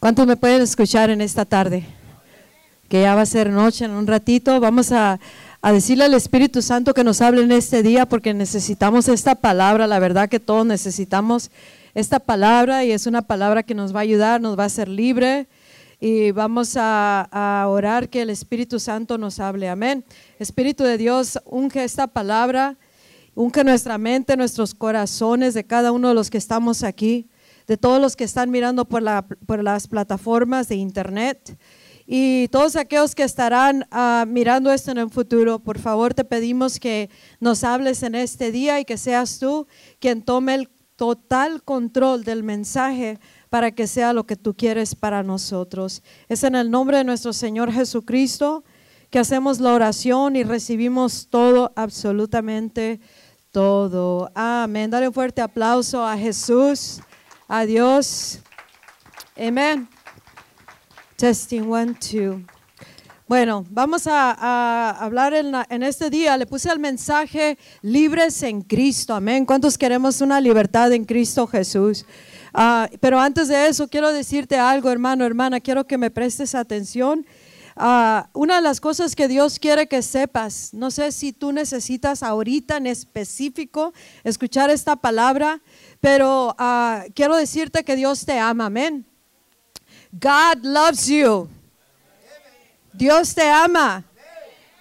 ¿Cuántos me pueden escuchar en esta tarde? Que ya va a ser noche en un ratito. Vamos a, decirle al Espíritu Santo que nos hable en este día porque necesitamos esta palabra. La verdad que todos necesitamos esta palabra y es una palabra que nos va a ayudar, nos va a hacer libre. Y vamos a, a orar que el Espíritu Santo nos hable. Amén. Espíritu de Dios, unge esta palabra, unge nuestra mente, nuestros corazones de cada uno de los que estamos aquí de todos los que están mirando por, las plataformas de internet y todos aquellos que estarán ah, mirando esto en el futuro, por favor te pedimos que nos hables en este día y que seas tú quien tome el total control del mensaje para que sea lo que tú quieres para nosotros. Es en el nombre de nuestro Señor Jesucristo que hacemos la oración y recibimos todo, absolutamente todo. Amén. Dale un fuerte aplauso a Jesús. Adiós. Amén. Testing one, two. Bueno, vamos a, hablar en, este día. Le puse el mensaje libres en Cristo. Amén. ¿Cuántos queremos una libertad en Cristo Jesús? Ah, pero antes de eso, quiero decirte algo, hermano, hermana. Quiero que me prestes atención. Ah, una de las cosas que Dios quiere que sepas, no sé si tú necesitas ahorita en específico escuchar esta palabra, pero ah, quiero decirte que Dios te ama, amén. God loves you. Dios te ama.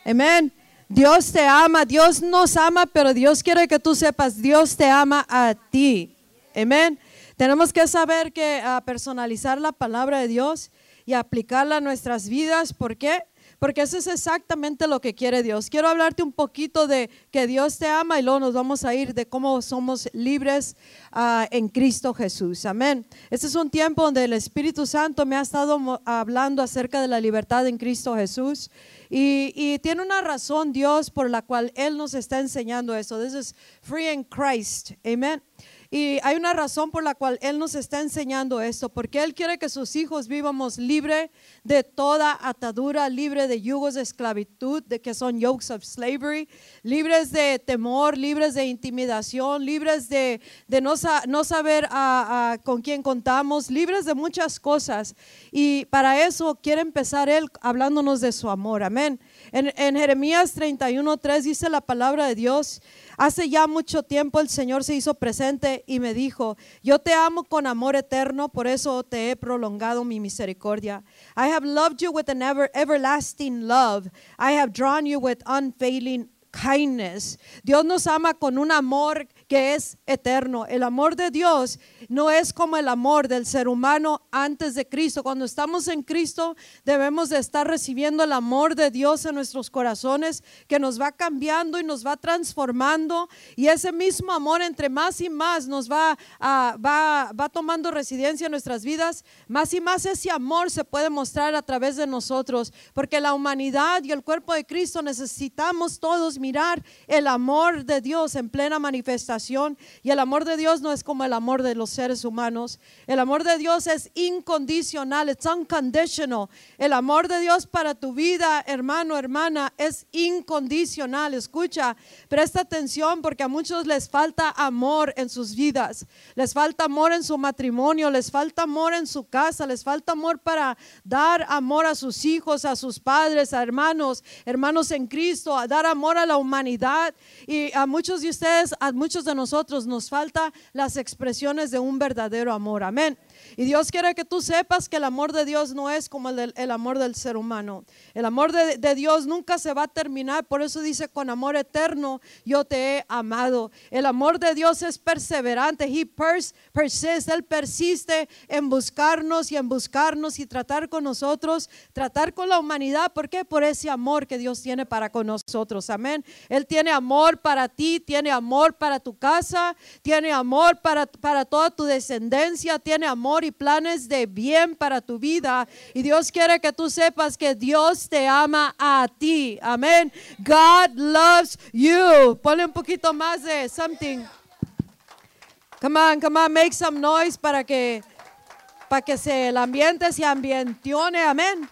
Amén. Dios te ama, Dios nos ama, pero Dios quiere que tú sepas, Dios te ama a ti. Amén. Tenemos que saber que ah, personalizar la palabra de Dios y aplicarla a nuestras vidas. ¿Por qué? porque eso es exactamente lo que quiere Dios. Quiero hablarte un poquito de que Dios te ama y luego nos vamos a ir de cómo somos libres ah, en Cristo Jesús. Amén. Este es un tiempo donde el Espíritu Santo me ha estado hablando acerca de la libertad en Cristo Jesús. Y, y, tiene una razón Dios por la cual Él nos está enseñando eso. This is free in Christ. Amén. Y hay una razón por la cual Él nos está enseñando esto, porque Él quiere que sus hijos vivamos libre de toda atadura, libre de yugos de esclavitud, de que son yokes of slavery, libres de temor, libres de intimidación, libres de, de no, no, saber con quién contamos, libres de muchas cosas. Y para eso quiere empezar Él hablándonos de su amor. Amén. En, en Jeremías 31.3 dice la palabra de Dios. Hace ya mucho tiempo el Señor se hizo presente y me dijo, yo te amo con amor eterno, por eso te he prolongado mi misericordia. I have loved you with an ever, everlasting love. I have drawn you with unfailing kindness. Dios nos ama con un amor que es eterno. El amor de Dios no es como el amor del ser humano antes de Cristo. Cuando estamos en Cristo debemos de estar recibiendo el amor de Dios en nuestros corazones que nos va cambiando y nos va transformando y ese mismo amor entre más y más nos va, va, va tomando residencia en nuestras vidas, más y más ese amor se puede mostrar a través de nosotros porque la humanidad y el cuerpo de Cristo necesitamos todos mirar el amor de Dios en plena manifestación y el amor de Dios no es como el amor de los seres humanos. El amor de Dios es incondicional, es unconditional. El amor de Dios para tu vida, hermano, hermana, es incondicional. Escucha, presta atención porque a muchos les falta amor en sus vidas. Les falta amor en su matrimonio, les falta amor en su casa, les falta amor para dar amor a sus hijos, a sus padres, a hermanos, hermanos en Cristo, a dar amor a la humanidad. Y a muchos de ustedes, a muchos de nosotros nos falta las expresiones de un verdadero amor. Amén. Y Dios quiere que tú sepas que el amor de Dios no es como el, el amor del ser humano. El amor de, de, Dios nunca se va a terminar. Por eso dice, con amor eterno yo te he amado. El amor de Dios es perseverante. He pers. Él persiste en buscarnos y en buscarnos y tratar con nosotros, tratar con la humanidad. ¿Por qué? Por ese amor que Dios tiene para con nosotros. Amén. Él tiene amor para ti, tiene amor para tu casa, tiene amor para, para toda tu descendencia, tiene amor planes de bien para tu vida. Y Dios quiere que tú sepas que Dios te ama a ti. Amén. God loves you. Ponle un poquito más de something. Come on, come on, make some noise para que para que se, el ambiente se ambientione. Amén.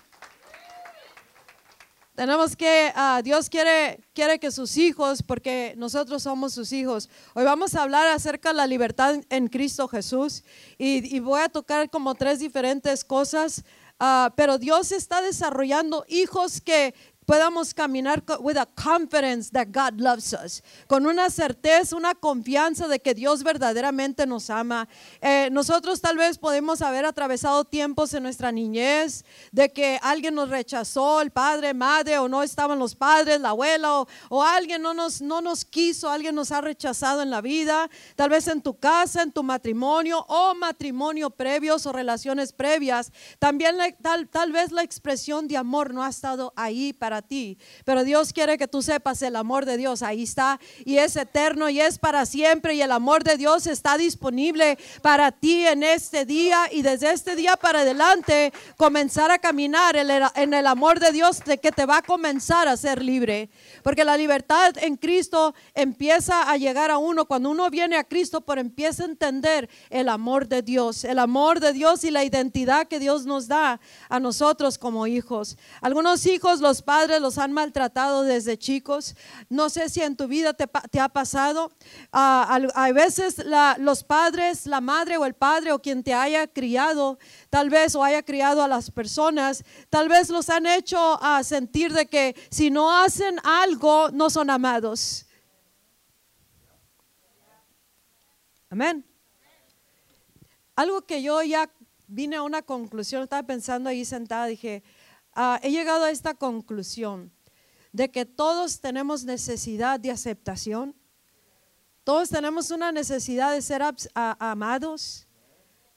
Tenemos que, ah, Dios quiere, quiere que sus hijos, porque nosotros somos sus hijos. Hoy vamos a hablar acerca de la libertad en Cristo Jesús y, voy a tocar como tres diferentes cosas, ah, pero Dios está desarrollando hijos que, podamos caminar with a confidence that God loves us, con una certeza, una confianza de que Dios verdaderamente nos ama. Eh, nosotros tal vez podemos haber atravesado tiempos en nuestra niñez de que alguien nos rechazó, el padre, madre, o no estaban los padres, la abuela, o, o alguien no nos, no nos quiso, alguien nos ha rechazado en la vida, tal vez en tu casa, en tu matrimonio, o matrimonio previos o relaciones previas. También tal, tal vez la expresión de amor no ha estado ahí para ti. Pero Dios quiere que tú sepas el amor de Dios. Ahí está. Y es eterno y es para siempre. Y el amor de Dios está disponible para ti en este día. Y desde este día para adelante comenzar a caminar en el amor de Dios de que te va a comenzar a ser libre. Porque la libertad en Cristo empieza a llegar a uno. Cuando uno viene a Cristo, por empieza a entender el amor de Dios. El amor de Dios y la identidad que Dios nos da a nosotros como hijos. Algunos hijos, los padres, los han maltratado desde chicos. No sé si en tu vida te, ha pasado. a hay veces los padres, la madre o el padre o quien te haya criado, tal vez o haya criado a las personas, tal vez los han hecho a sentir de que si no hacen algo no son amados. Amén. Algo que yo ya vine a una conclusión, estaba pensando ahí sentada, dije, Ah, he llegado a esta conclusión de que todos tenemos necesidad de aceptación, todos tenemos una necesidad de ser amados,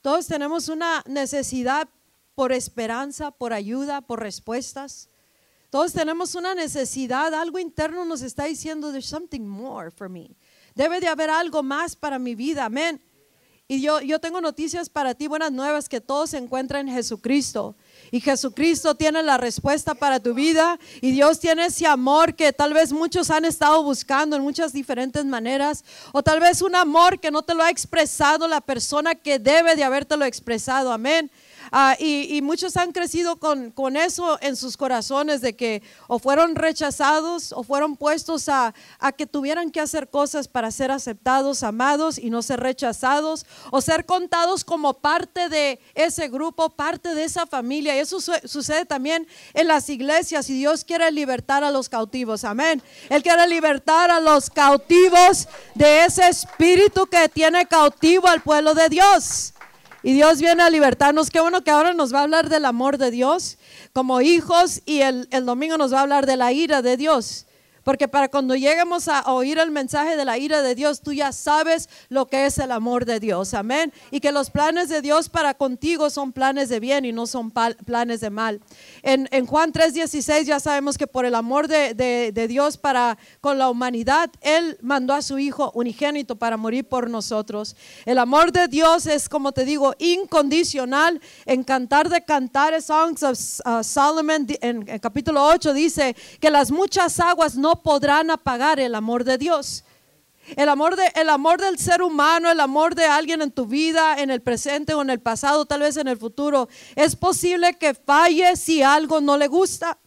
todos tenemos una necesidad por esperanza, por ayuda, por respuestas. Todos tenemos una necesidad, algo interno nos está diciendo, there's something more for me. Debe de haber algo más para mi vida, amén. Y yo, yo tengo noticias para ti, buenas nuevas, que todos se encuentran en Jesucristo. Y Jesucristo tiene la respuesta para tu vida. Y Dios tiene ese amor que tal vez muchos han estado buscando en muchas diferentes maneras. O tal vez un amor que no te lo ha expresado la persona que debe de habértelo expresado. Amén. Ah, y, muchos han crecido con, con, eso en sus corazones de que o fueron rechazados o fueron puestos a, a, que tuvieran que hacer cosas para ser aceptados, amados y no ser rechazados o ser contados como parte de ese grupo, parte de esa familia. Y eso sucede también en las iglesias y Dios quiere libertar a los cautivos. Amén. Él quiere libertar a los cautivos de ese espíritu que tiene cautivo al pueblo de Dios. Y Dios viene a libertarnos. Qué bueno que ahora nos va a hablar del amor de Dios como hijos y el, el domingo nos va a hablar de la ira de Dios. Porque para cuando lleguemos a oír el mensaje de la ira de Dios, tú ya sabes lo que es el amor de Dios. Amén. Y que los planes de Dios para contigo son planes de bien y no son planes de mal. En, en Juan 3:16 ya sabemos que por el amor de, Dios para con la humanidad, Él mandó a su Hijo unigénito para morir por nosotros. El amor de Dios es, como te digo, incondicional. En Cantar de Cantares, Songs of uh, Solomon, en, en capítulo 8 dice que las muchas aguas no podrán apagar el amor de Dios. El amor, de, el amor del ser humano, el amor de alguien en tu vida, en el presente o en el pasado, tal vez en el futuro, es posible que falle si algo no le gusta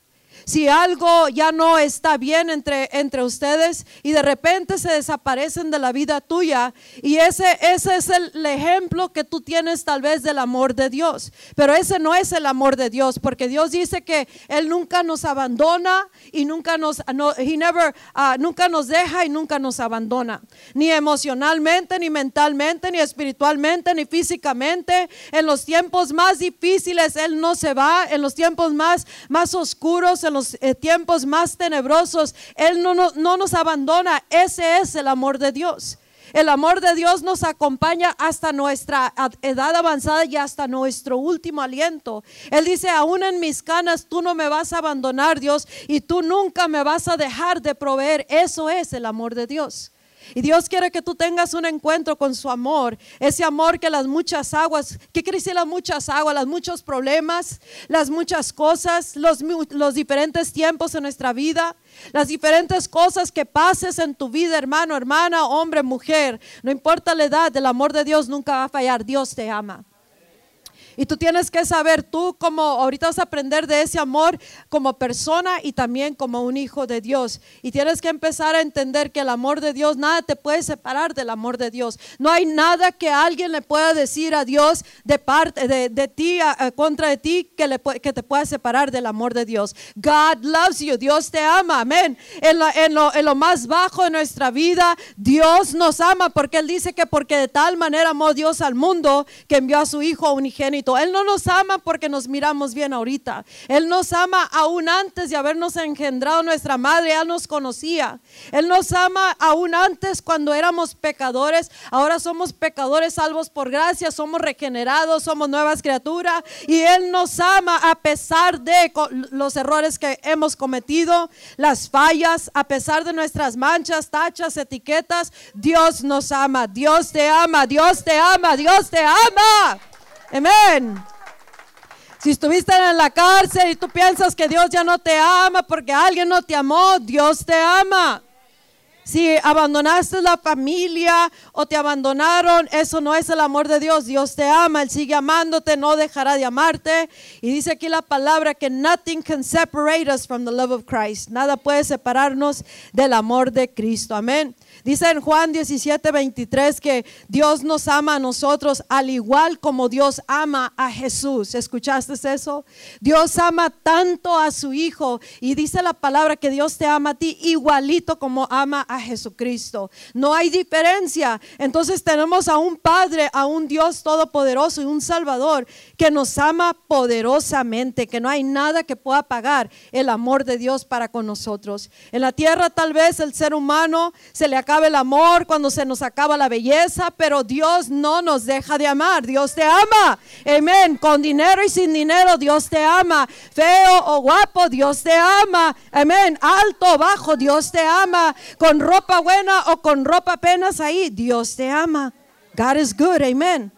si algo ya no está bien entre, entre ustedes y de repente se desaparecen de la vida tuya. Y ese, ese es el, ejemplo que tú tienes tal vez del amor de Dios. Pero ese no es el amor de Dios, porque Dios dice que Él nunca nos abandona y nunca nos, no, he never, uh, nunca nos deja y nunca nos abandona. Ni emocionalmente, ni mentalmente, ni espiritualmente, ni físicamente. En los tiempos más difíciles Él no se va. En los tiempos más, más oscuros, los eh, tiempos más tenebrosos, Él no, no nos abandona. Ese es el amor de Dios. El amor de Dios nos acompaña hasta nuestra edad avanzada y hasta nuestro último aliento. Él dice, aún en mis canas tú no me vas a abandonar, Dios, y tú nunca me vas a dejar de proveer. Eso es el amor de Dios. Y Dios quiere que tú tengas un encuentro con su amor, ese amor que las muchas aguas, ¿qué quiere decir las muchas aguas? Las muchos problemas, las muchas cosas, los, los diferentes tiempos en nuestra vida, las diferentes cosas que pases en tu vida, hermano, hermana, hombre, mujer, no importa la edad, el amor de Dios nunca va a fallar, Dios te ama. Y tú tienes que saber, tú como ahorita vas a aprender de ese amor como persona y también como un hijo de Dios. Y tienes que empezar a entender que el amor de Dios, nada te puede separar del amor de Dios. No hay nada que alguien le pueda decir a Dios de parte de, ti, contra de ti, que, le, que te pueda separar del amor de Dios. God loves you, Dios te ama, amén. En en, lo, en lo más bajo de nuestra vida, Dios nos ama porque Él dice que porque de tal manera amó Dios al mundo que envió a su Hijo unigénito él no nos ama porque nos miramos bien ahorita. Él nos ama aún antes de habernos engendrado nuestra madre. Él nos conocía. Él nos ama aún antes cuando éramos pecadores. Ahora somos pecadores salvos por gracia. Somos regenerados, somos nuevas criaturas. Y Él nos ama a pesar de los errores que hemos cometido, las fallas, a pesar de nuestras manchas, tachas, etiquetas. Dios nos ama. Dios te ama. Dios te ama. Dios te ama. Amén. Si estuviste en la cárcel y tú piensas que Dios ya no te ama porque alguien no te amó, Dios te ama. Si abandonaste la familia o te abandonaron, eso no es el amor de Dios. Dios te ama, Él sigue amándote, no dejará de amarte. Y dice aquí la palabra que nothing can separate us from the love of Christ. Nada puede separarnos del amor de Cristo. Amén. Dice en Juan 17, 23 que Dios nos ama a nosotros al igual como Dios ama a Jesús. ¿Escuchaste eso? Dios ama tanto a su Hijo y dice la palabra que Dios te ama a ti igualito como ama a Jesucristo. No hay diferencia. Entonces tenemos a un Padre, a un Dios todopoderoso y un Salvador que nos ama poderosamente, que no hay nada que pueda pagar el amor de Dios para con nosotros. En la tierra tal vez el ser humano se le acaba el amor, cuando se nos acaba la belleza, pero Dios no nos deja de amar. Dios te ama. Amén. Con dinero y sin dinero, Dios te ama. Feo o guapo, Dios te ama. Amén. Alto o bajo, Dios te ama. Con ropa buena o con ropa apenas ahí, Dios te ama. God is good. Amén.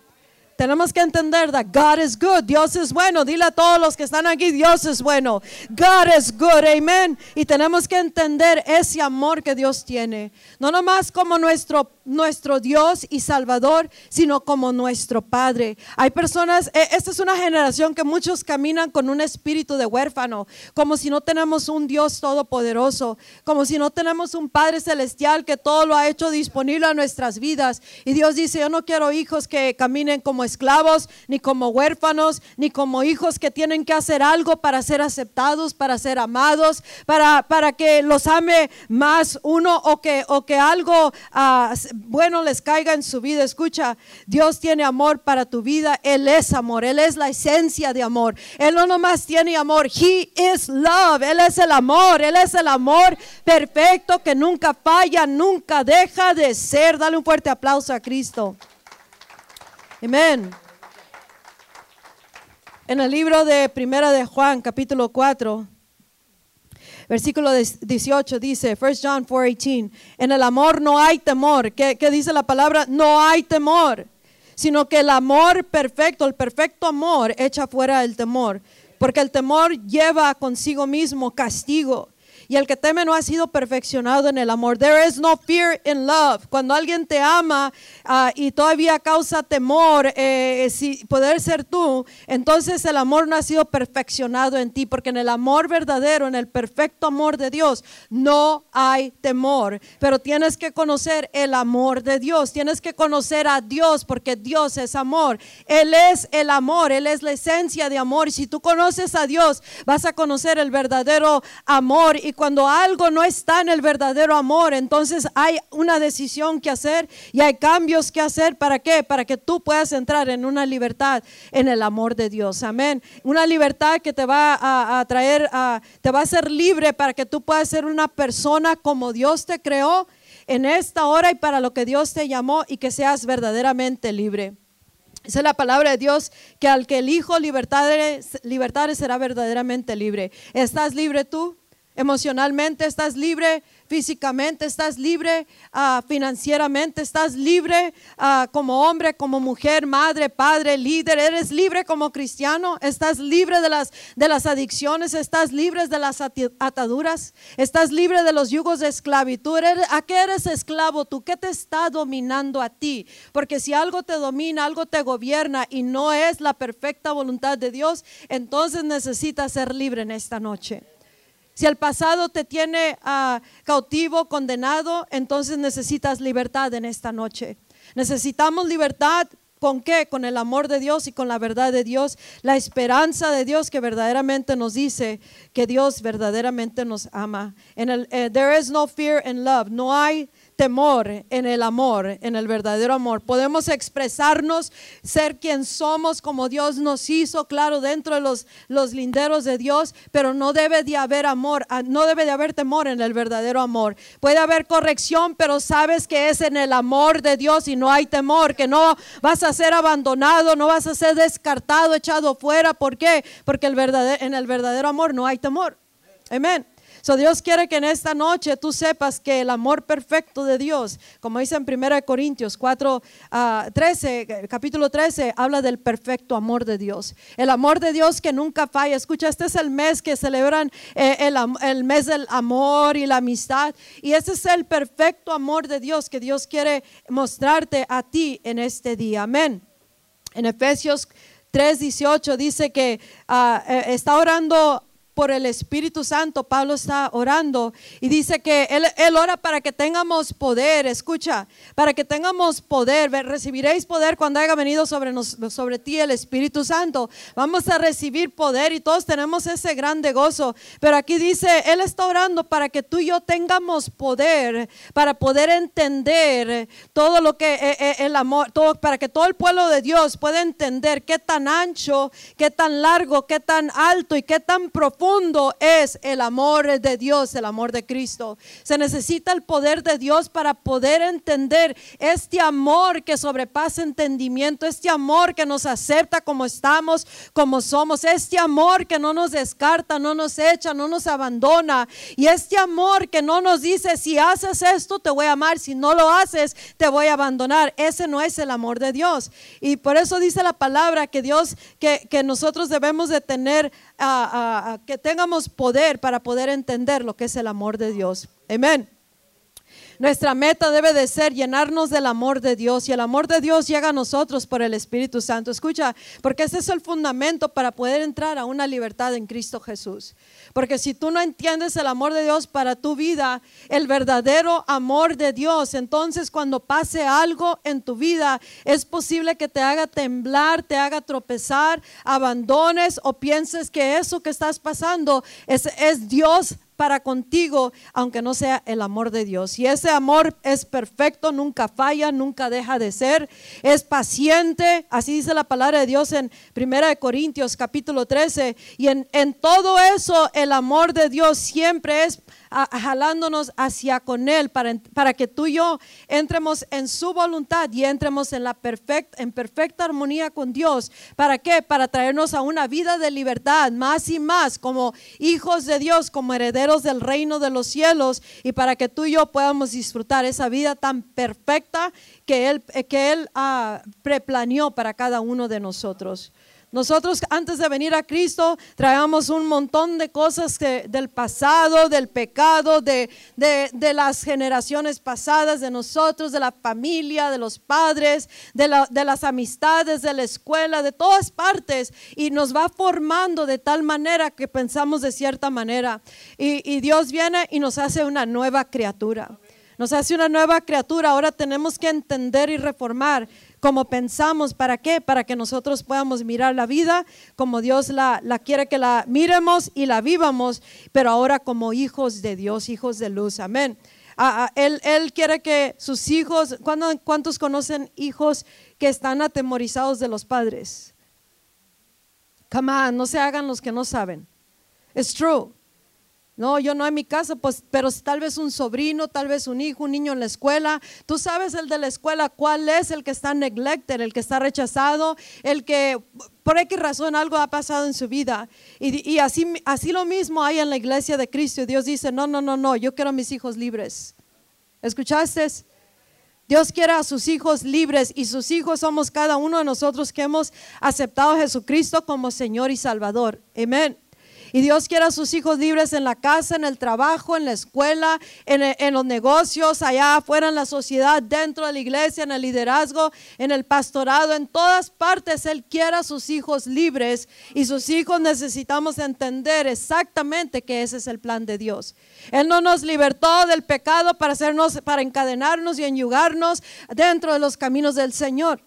Tenemos que entender that God is good. Dios es bueno. Dile a todos los que están aquí, Dios es bueno. God is good. Amén. Y tenemos que entender ese amor que Dios tiene. No nomás como nuestro nuestro Dios y Salvador, sino como nuestro Padre. Hay personas, e, esta es una generación que muchos caminan con un espíritu de huérfano, como si no tenemos un Dios todopoderoso, como si no tenemos un Padre celestial que todo lo ha hecho disponible a nuestras vidas. Y Dios dice, yo no quiero hijos que caminen como esclavos, ni como huérfanos, ni como hijos que tienen que hacer algo para ser aceptados, para ser amados, para, para que los ame más uno o que, o que algo... Uh, bueno les caiga en su vida. Escucha, Dios tiene amor para tu vida. Él es amor. Él es la esencia de amor. Él no nomás tiene amor. He is love. Él es el amor. Él es el amor perfecto que nunca falla, nunca deja de ser. Dale un fuerte aplauso a Cristo. Amén. En el libro de Primera de Juan, capítulo 4, Versículo 18 dice, 1 John 4:18, en el amor no hay temor. ¿Qué, ¿Qué dice la palabra? No hay temor, sino que el amor perfecto, el perfecto amor echa fuera el temor, porque el temor lleva consigo mismo castigo y el que teme no ha sido perfeccionado en el amor. There is no fear in love. Cuando alguien te ama ah, y todavía causa temor, eh, si poder ser tú, entonces el amor no ha sido perfeccionado en ti, porque en el amor verdadero, en el perfecto amor de Dios, no hay temor. Pero tienes que conocer el amor de Dios, tienes que conocer a Dios, porque Dios es amor. Él es el amor, Él es la esencia de amor. Y si tú conoces a Dios, vas a conocer el verdadero amor. Cuando algo no está en el verdadero amor, entonces hay una decisión que hacer y hay cambios que hacer. ¿Para qué? Para que tú puedas entrar en una libertad en el amor de Dios. Amén. Una libertad que te va a, traer, te va a hacer libre para que tú puedas ser una persona como Dios te creó en esta hora y para lo que Dios te llamó y que seas verdaderamente libre. Esa es la palabra de Dios, que al que el Hijo libertad, libertad será verdaderamente libre. ¿Estás libre tú? Emocionalmente estás libre, físicamente estás libre, ah, financieramente estás libre, ah, como hombre, como mujer, madre, padre, líder, eres libre como cristiano, estás libre de las, de las adicciones, estás libre de las ataduras, estás libre de los yugos de esclavitud. ¿A qué eres esclavo tú? ¿Qué te está dominando a ti? Porque si algo te domina, algo te gobierna y no es la perfecta voluntad de Dios, entonces necesitas ser libre en esta noche. Si el pasado te tiene ah, cautivo, condenado, entonces necesitas libertad en esta noche. Necesitamos libertad ¿Con qué? Con el amor de Dios y con la verdad de Dios, la esperanza de Dios que verdaderamente nos dice que Dios verdaderamente nos ama. En el, eh, there is no fear in love. No hay temor en el amor, en el verdadero amor. Podemos expresarnos, ser quien somos como Dios nos hizo, claro, dentro de los, los linderos de Dios, pero no debe de haber amor, ah, no debe de haber temor en el verdadero amor. Puede haber corrección, pero sabes que es en el amor de Dios y no hay temor, que no vas a ser abandonado, no vas a ser descartado, echado fuera. ¿Por qué? Porque el verdadero, en el verdadero amor no hay temor. Amén. So Dios quiere que en esta noche tú sepas que el amor perfecto de Dios, como dice en 1 Corintios 4, 13, ah, capítulo 13, habla del perfecto amor de Dios. El amor de Dios que nunca falla. Escucha, este es el mes que celebran eh, el, el mes del amor y la amistad. Y este es el perfecto amor de Dios que Dios quiere mostrarte a ti en este día. Amén. En Efesios 3:18 dice que ah, eh, está orando por el Espíritu Santo, Pablo está orando y dice que él, ora para que tengamos poder, escucha, para que tengamos poder, recibiréis poder cuando haya venido sobre, sobre ti el Espíritu Santo. Vamos a recibir poder y todos tenemos ese grande gozo. Pero aquí dice, Él está orando para que tú y yo tengamos poder, para poder entender todo lo que eh, eh, el amor, todo, para que todo el pueblo de Dios pueda entender qué tan ancho, qué tan largo, qué tan alto y qué tan profundo es el amor de Dios, el amor de Cristo. Se necesita el poder de Dios para poder entender este amor que sobrepasa entendimiento, este amor que nos acepta como estamos, como somos, este amor que no nos descarta, no nos echa, no nos abandona. Y este amor que no nos dice, si haces esto, te voy a amar, si no lo haces, te voy a abandonar. Ese no es el amor de Dios. Y por eso dice la palabra que Dios, que, que nosotros debemos de tener que tengamos poder para poder entender lo que es el amor de Dios. Amén. Nuestra meta debe de ser llenarnos del amor de Dios y el amor de Dios llega a nosotros por el Espíritu Santo. Escucha, porque ese es el fundamento para poder entrar a una libertad en Cristo Jesús. Porque si tú no entiendes el amor de Dios para tu vida, el verdadero amor de Dios, entonces cuando pase algo en tu vida, es posible que te haga temblar, te haga tropezar, abandones o pienses que eso que estás pasando es, es Dios para contigo, aunque no sea el amor de Dios. Y ese amor es perfecto, nunca falla, nunca deja de ser, es paciente, así dice la palabra de Dios en 1 Corintios capítulo 13. Y en, en todo eso el amor de Dios siempre es jalándonos hacia con Él para, para que tú y yo entremos en su voluntad y entremos en, la perfecta, en perfecta armonía con Dios. ¿Para qué? Para traernos a una vida de libertad más y más como hijos de Dios, como herederos del reino de los cielos y para que tú y yo podamos disfrutar esa vida tan perfecta que Él, que él ah, preplaneó para cada uno de nosotros. Nosotros antes de venir a Cristo traíamos un montón de cosas del pasado, del pecado, de, las generaciones pasadas, de nosotros, de la familia, de los padres, de, las amistades, de la escuela, de todas partes. Y nos va formando de tal manera que pensamos de cierta manera. Y Dios viene y nos hace una nueva criatura. Nos hace una nueva criatura. Ahora tenemos que entender y reformar como pensamos. ¿Para qué? Para que nosotros podamos mirar la vida como Dios la, quiere que la miremos y la vivamos, pero ahora como hijos de Dios, hijos de luz. Amén. Ah, ah, él, él, quiere que sus hijos, ¿cuántos conocen hijos que están atemorizados de los padres? Come on, no se hagan los que no saben. It's true. No, yo no en mi casa, pues, pero tal vez un sobrino, tal vez un hijo, un niño en la escuela. Tú sabes el de la escuela, cuál es el que está neglected, el que está rechazado, el que por X razón algo ha pasado en su vida. Y, y así, así lo mismo hay en la iglesia de Cristo. Dios dice, no, no, no, no, yo quiero a mis hijos libres. ¿Escuchaste? Dios quiere a sus hijos libres y sus hijos somos cada uno de nosotros que hemos aceptado a Jesucristo como Señor y Salvador. Amén. Y Dios quiere a sus hijos libres en la casa, en el trabajo, en la escuela, en, los negocios, allá afuera en la sociedad, dentro de la iglesia, en el liderazgo, en el pastorado, en todas partes. Él quiere a sus hijos libres y sus hijos necesitamos entender exactamente que ese es el plan de Dios. Él no nos libertó del pecado para hacernos, para encadenarnos y enyugarnos dentro de los caminos del Señor.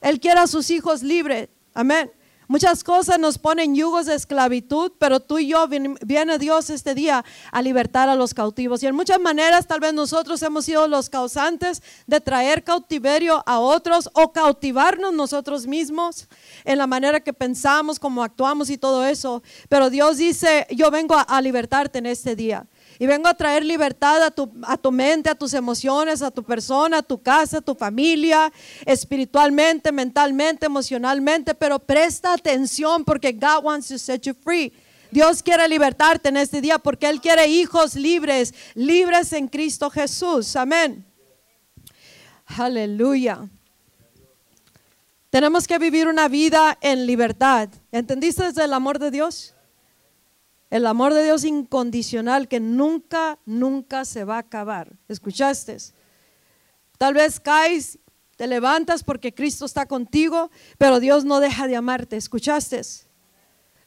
Él quiere a sus hijos libres. Amén. Muchas cosas nos ponen yugos de esclavitud, pero tú y yo viene Dios este día a libertar a los cautivos. Y en muchas maneras tal vez nosotros hemos sido los causantes de traer cautiverio a otros o cautivarnos nosotros mismos en la manera que pensamos, cómo actuamos y todo eso. Pero Dios dice, yo vengo a libertarte en este día. Y vengo a traer libertad a tu, a tu mente, a tus emociones, a tu persona, a tu casa, a tu familia, espiritualmente, mentalmente, emocionalmente. Pero presta atención porque God wants to set you free. Dios quiere libertarte en este día porque Él quiere hijos libres, libres en Cristo Jesús. Amén. Aleluya. Tenemos que vivir una vida en libertad. ¿Entendiste desde el amor de Dios? El amor de Dios incondicional que nunca, nunca se va a acabar. ¿Escuchaste? Tal vez caes, te levantas porque Cristo está contigo, pero Dios no deja de amarte. ¿Escuchaste?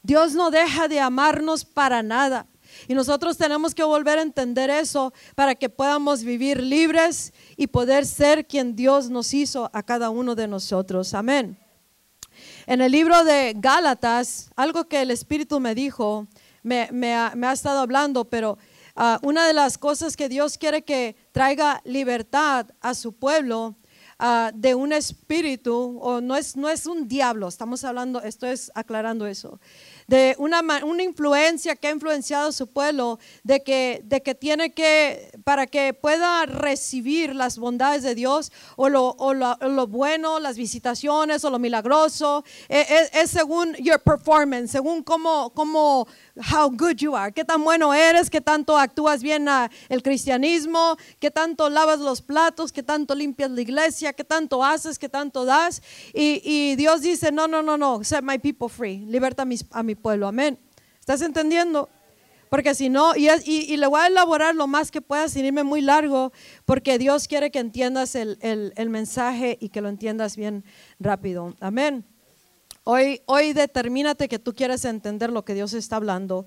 Dios no deja de amarnos para nada. Y nosotros tenemos que volver a entender eso para que podamos vivir libres y poder ser quien Dios nos hizo a cada uno de nosotros. Amén. En el libro de Gálatas, algo que el Espíritu me dijo, me, ha, estado hablando, pero ah, una de las cosas que Dios quiere que traiga libertad a su pueblo ah, de un espíritu, o no es, no es un diablo, estamos hablando, estoy aclarando eso, de una, una influencia que ha influenciado a su pueblo, de que, de que tiene que, para que pueda recibir las bondades de Dios o lo, o lo, bueno, las visitaciones o lo milagroso, es, es, según your performance, según cómo, cómo how good you are, qué tan bueno eres, qué tanto actúas bien el cristianismo, qué tanto lavas los platos, qué tanto limpias la iglesia, qué tanto haces, qué tanto das. Y, Dios dice, no, no, no, no, set my people free, liberta a mi, pueblo, amén. ¿Estás entendiendo? Porque si no, y, y, le voy a elaborar lo más que pueda sin irme muy largo, porque Dios quiere que entiendas el, el mensaje y que lo entiendas bien rápido. Amén. Hoy, hoy determínate que tú quieres entender lo que Dios está hablando.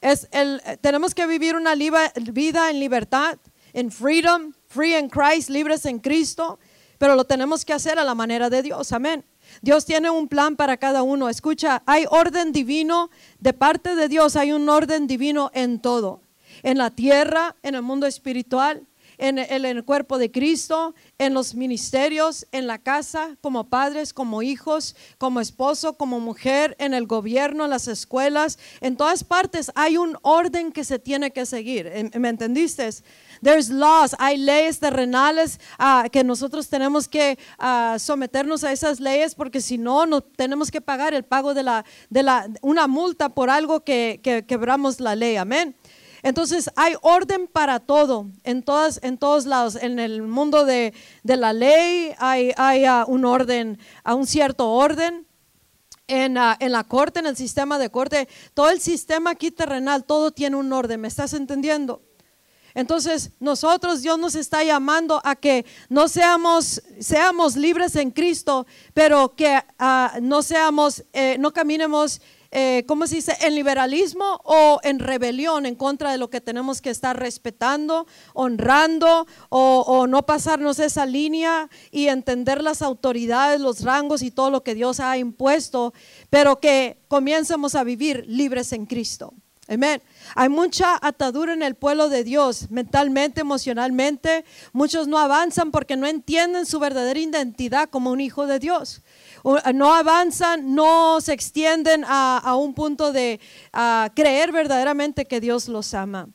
Es el, tenemos que vivir una vida en libertad, en freedom, free in Christ, libres en Cristo, pero lo tenemos que hacer a la manera de Dios. Amén. Dios tiene un plan para cada uno. Escucha, hay orden divino de parte de Dios, hay un orden divino en todo. En la tierra, en el mundo espiritual, en el, cuerpo de Cristo, en los ministerios, en la casa, como padres, como hijos, como esposo, como mujer, en el gobierno, en las escuelas, en todas partes hay un orden que se tiene que seguir. ¿Me entendiste? There's laws, hay leyes terrenales uh, que nosotros tenemos que uh, someternos a esas leyes porque si no, no tenemos que pagar el pago de, la, de la, una multa por algo que quebramos la ley. Amén. Entonces hay orden para todo, en, todas, en todos lados. En el mundo de, la ley hay, hay uh, un orden, a un cierto orden. En, uh, en, la corte, en el sistema de corte, todo el sistema aquí terrenal, todo tiene un orden. ¿Me estás entendiendo? Entonces, nosotros, Dios nos está llamando a que no seamos, seamos libres en Cristo, pero que uh, no seamos, eh, no caminemos eh, ¿cómo se dice?, en liberalismo o en rebelión en contra de lo que tenemos que estar respetando, honrando o, no pasarnos esa línea y entender las autoridades, los rangos y todo lo que Dios ha impuesto, pero que comiencemos a vivir libres en Cristo. Amén. Hay mucha atadura en el pueblo de Dios, mentalmente, emocionalmente. Muchos no avanzan porque no entienden su verdadera identidad como un hijo de Dios. Ah, no avanzan, no se extienden a, a un punto de a creer verdaderamente que Dios los ama.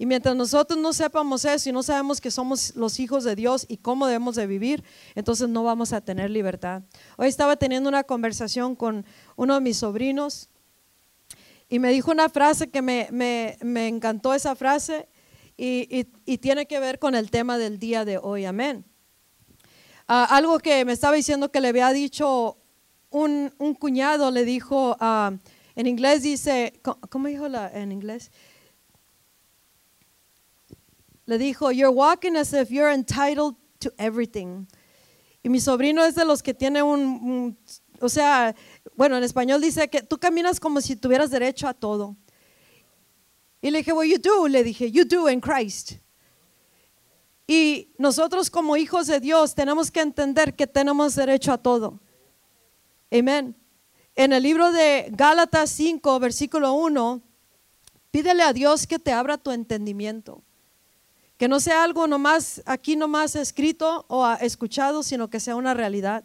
Y mientras nosotros no sepamos eso y no sabemos que somos los hijos de Dios y cómo debemos de vivir, entonces no vamos a tener libertad. Hoy estaba teniendo una conversación con uno de mis sobrinos y me dijo una frase que me, me, me encantó esa frase y, y, tiene que ver con el tema del día de hoy. Amén. Ah, algo que me estaba diciendo que le había dicho un, un cuñado, le dijo, uh, en inglés dice, ¿cómo dijo en inglés? le dijo, you're walking as if you're entitled to everything. Y mi sobrino es de los que tiene un, o sea, bueno, en español dice que tú caminas como si tuvieras derecho a todo. Y le dije, well, you do, le dije, you do in Christ. Y nosotros como hijos de Dios tenemos que entender que tenemos derecho a todo. Amén. En el libro de Gálatas 5, versículo 1, pídele a Dios que te abra tu entendimiento. Que no sea algo nomás, aquí nomás escrito o escuchado, sino que sea una realidad.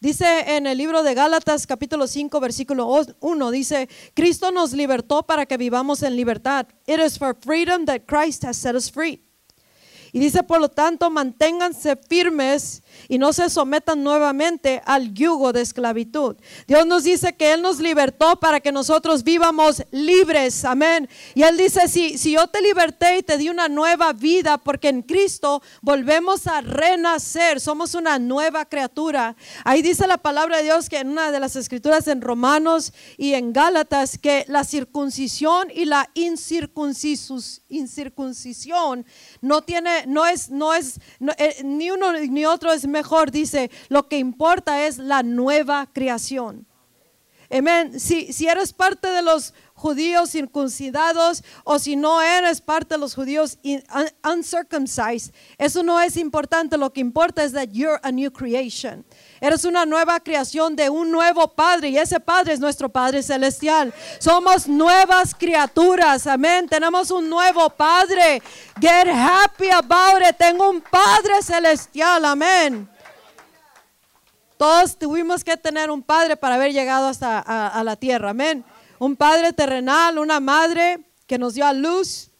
Dice en el libro de Gálatas capítulo 5 versículo 1, dice, Cristo nos libertó para que vivamos en libertad. It is for freedom that Christ has set us free. Y dice, por lo tanto, manténganse firmes y no se sometan nuevamente al yugo de esclavitud. Dios nos dice que Él nos libertó para que nosotros vivamos libres. Amén. Y Él dice, si, si yo te liberté y te di una nueva vida, porque en Cristo volvemos a renacer, somos una nueva criatura. Ahí dice la palabra de Dios que en una de las escrituras en Romanos y en Gálatas, que la circuncisión y la incircuncisión no tiene no es, no es, eh, ni uno ni otro es mejor, dice, lo que importa es la nueva creación. Amén. Si, si eres parte de los judíos circuncidados o si no eres parte de los judíos uncircumcised, eso no es importante. Lo que importa es that you're a new creation. Eres una nueva creación de un nuevo Padre y ese Padre es nuestro Padre Celestial. Somos nuevas criaturas, amén. Tenemos un nuevo Padre. Get happy about it. Tengo un Padre Celestial, amén. Todos tuvimos que tener un Padre para haber llegado hasta a la tierra, amén. Un Padre terrenal, una madre que nos dio a luz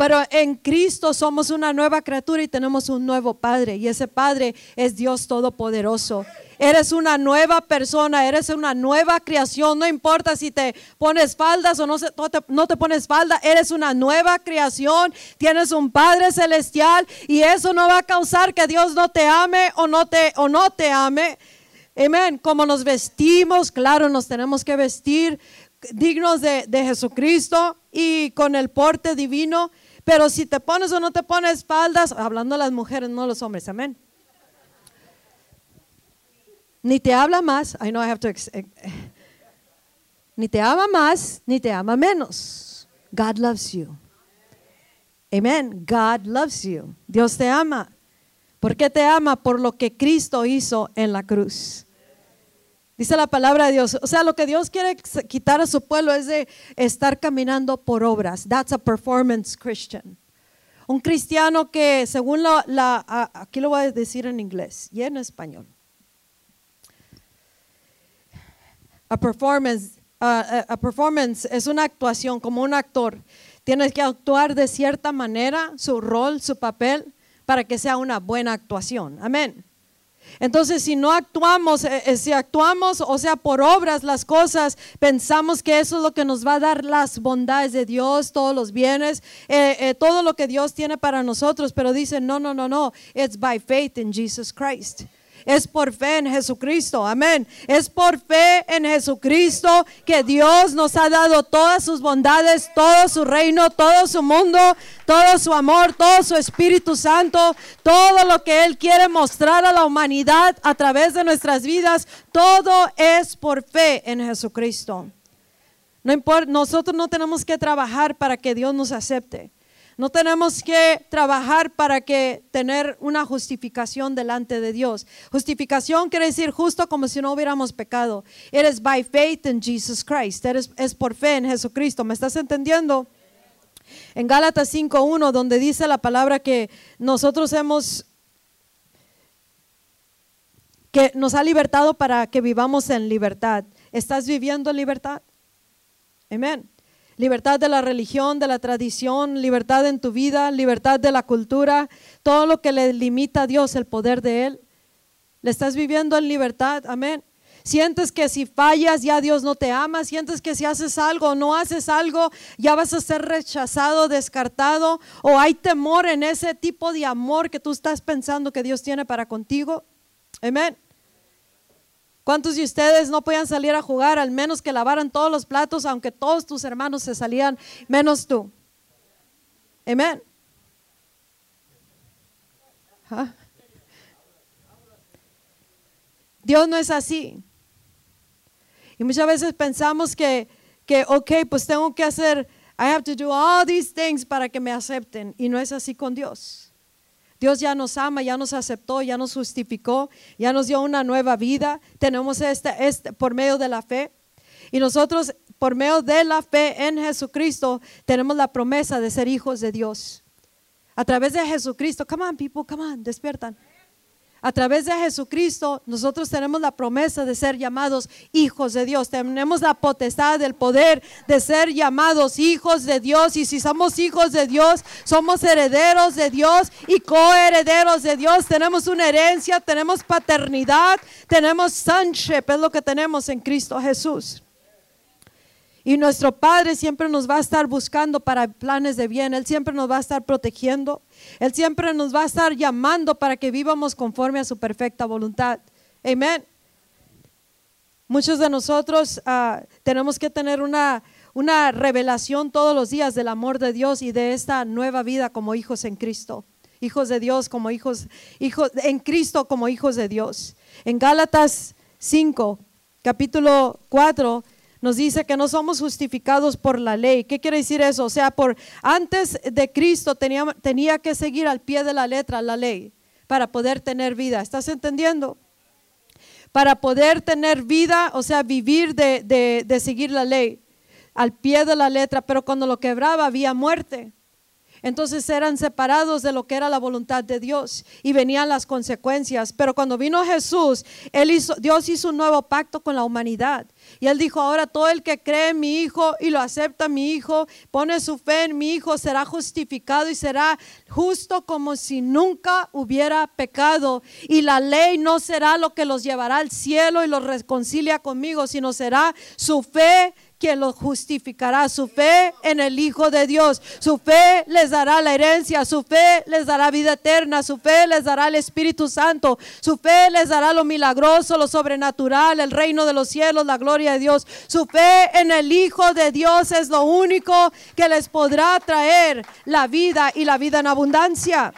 pero en Cristo somos una nueva criatura y tenemos un nuevo Padre. Y ese Padre es Dios Todopoderoso. Eres una nueva persona, eres una nueva creación. No importa si te pones faldas o no, te, no te pones falda, eres una nueva creación. Tienes un Padre celestial y eso no va a causar que Dios no te ame o no te ame. Amén. Como nos vestimos, claro, nos tenemos que vestir dignos de, de Jesucristo y con el porte divino. Pero si te pones o no te pones faldas, hablando a las mujeres, no a los hombres, amén. Ni te habla más, I know I have to, eh, ni te ama más, ni te ama menos. God loves you. Amen. God loves you. Dios te ama. ¿Por qué te ama? Por lo que Cristo hizo en la cruz. Dice la palabra de Dios. O sea, lo que Dios quiere quitar a su pueblo es de estar caminando por obras. That's a performance Christian. Un cristiano que, según la, aquí lo voy a decir en inglés y en español. A performance, a performance es una actuación como un actor. Tienes que actuar de cierta manera, su rol, su papel, para que sea una buena actuación. Amén. Entonces, si no actuamos, eh, eh, si actuamos, o sea, por obras las cosas, pensamos que eso es lo que nos va a dar las bondades de Dios, todos los bienes, eh, todo lo que Dios tiene para nosotros, pero dice, no, no, no, no, it's by faith in Jesus Christ. Es por fe en Jesucristo, amén. Es por fe en Jesucristo que Dios nos ha dado todas sus bondades, todo su reino, todo su mundo, todo su amor, todo su Espíritu Santo, todo lo que Él quiere mostrar a la humanidad a través de nuestras vidas, todo es por fe en Jesucristo. No importa, nosotros no tenemos que trabajar para que Dios nos acepte. No tenemos que trabajar para que tener una justificación delante de Dios. Justificación quiere decir justo como si no hubiéramos pecado. Eres by faith in Jesus Christ. Eres, es por fe en Jesucristo. ¿Me estás entendiendo? En Gálatas 5.1, donde dice la palabra que nosotros hemos que nos ha libertado para que vivamos en libertad. ¿Estás viviendo en libertad? Amén. Libertad de la religión, de la tradición, libertad en tu vida, libertad de la cultura, todo lo que le limita a Dios, el poder de Él. ¿Le estás viviendo en libertad? Amén. Sientes que si fallas ya Dios no te ama, sientes que si haces algo o no haces algo ya vas a ser rechazado, descartado o hay temor en ese tipo de amor que tú estás pensando que Dios tiene para contigo. Amén. ¿Cuántos de ustedes no podían salir a jugar al menos que lavaran todos los platos aunque todos tus hermanos se salían menos tú? Amén. Dios no es así. Y muchas veces pensamos que, que, ok, pues tengo que hacer, I have to do all these things para que me acepten. Y no es así con Dios. Dios ya nos ama, ya nos aceptó, ya nos justificó, ya nos dio una nueva vida. Tenemos este, este por medio de la fe. Y nosotros, por medio de la fe en Jesucristo, tenemos la promesa de ser hijos de Dios. A través de Jesucristo, come on, people, come on, despiertan. A través de Jesucristo nosotros tenemos la promesa de ser llamados hijos de Dios. Tenemos la potestad del poder de ser llamados hijos de Dios. Y si somos hijos de Dios, somos herederos de Dios y coherederos de Dios. Tenemos una herencia, tenemos paternidad, tenemos sonship, es lo que tenemos en Cristo Jesús. Y nuestro Padre siempre nos va a estar buscando para planes de bien. Él siempre nos va a estar protegiendo. Él siempre nos va a estar llamando para que vivamos conforme a su perfecta voluntad. Amén. Muchos de nosotros ah, tenemos que tener una, una revelación todos los días del amor de Dios y de esta nueva vida como hijos en Cristo. Hijos de Dios como hijos, hijos en Cristo como hijos de Dios. En Gálatas 5, capítulo 4, nos dice que no somos justificados por la ley. ¿Qué quiere decir eso? O sea, por antes de Cristo tenía, tenía que seguir al pie de la letra la ley para poder tener vida. ¿Estás entendiendo? Para poder tener vida, o sea, vivir de, de, de seguir la ley al pie de la letra, pero cuando lo quebraba había muerte. Entonces eran separados de lo que era la voluntad de Dios y venían las consecuencias. Pero cuando vino Jesús, él hizo, Dios hizo un nuevo pacto con la humanidad. Y él dijo, ahora todo el que cree en mi Hijo y lo acepta mi Hijo, pone su fe en mi Hijo, será justificado y será justo como si nunca hubiera pecado. Y la ley no será lo que los llevará al cielo y los reconcilia conmigo, sino será su fe quien lo justificará. Su fe en el Hijo de Dios. Su fe les dará la herencia. Su fe les dará vida eterna. Su fe les dará el Espíritu Santo. Su fe les dará lo milagroso, lo sobrenatural, el reino de los cielos, la gloria de Dios. Su fe en el Hijo de Dios es lo único que les podrá traer la vida y la vida en abundancia.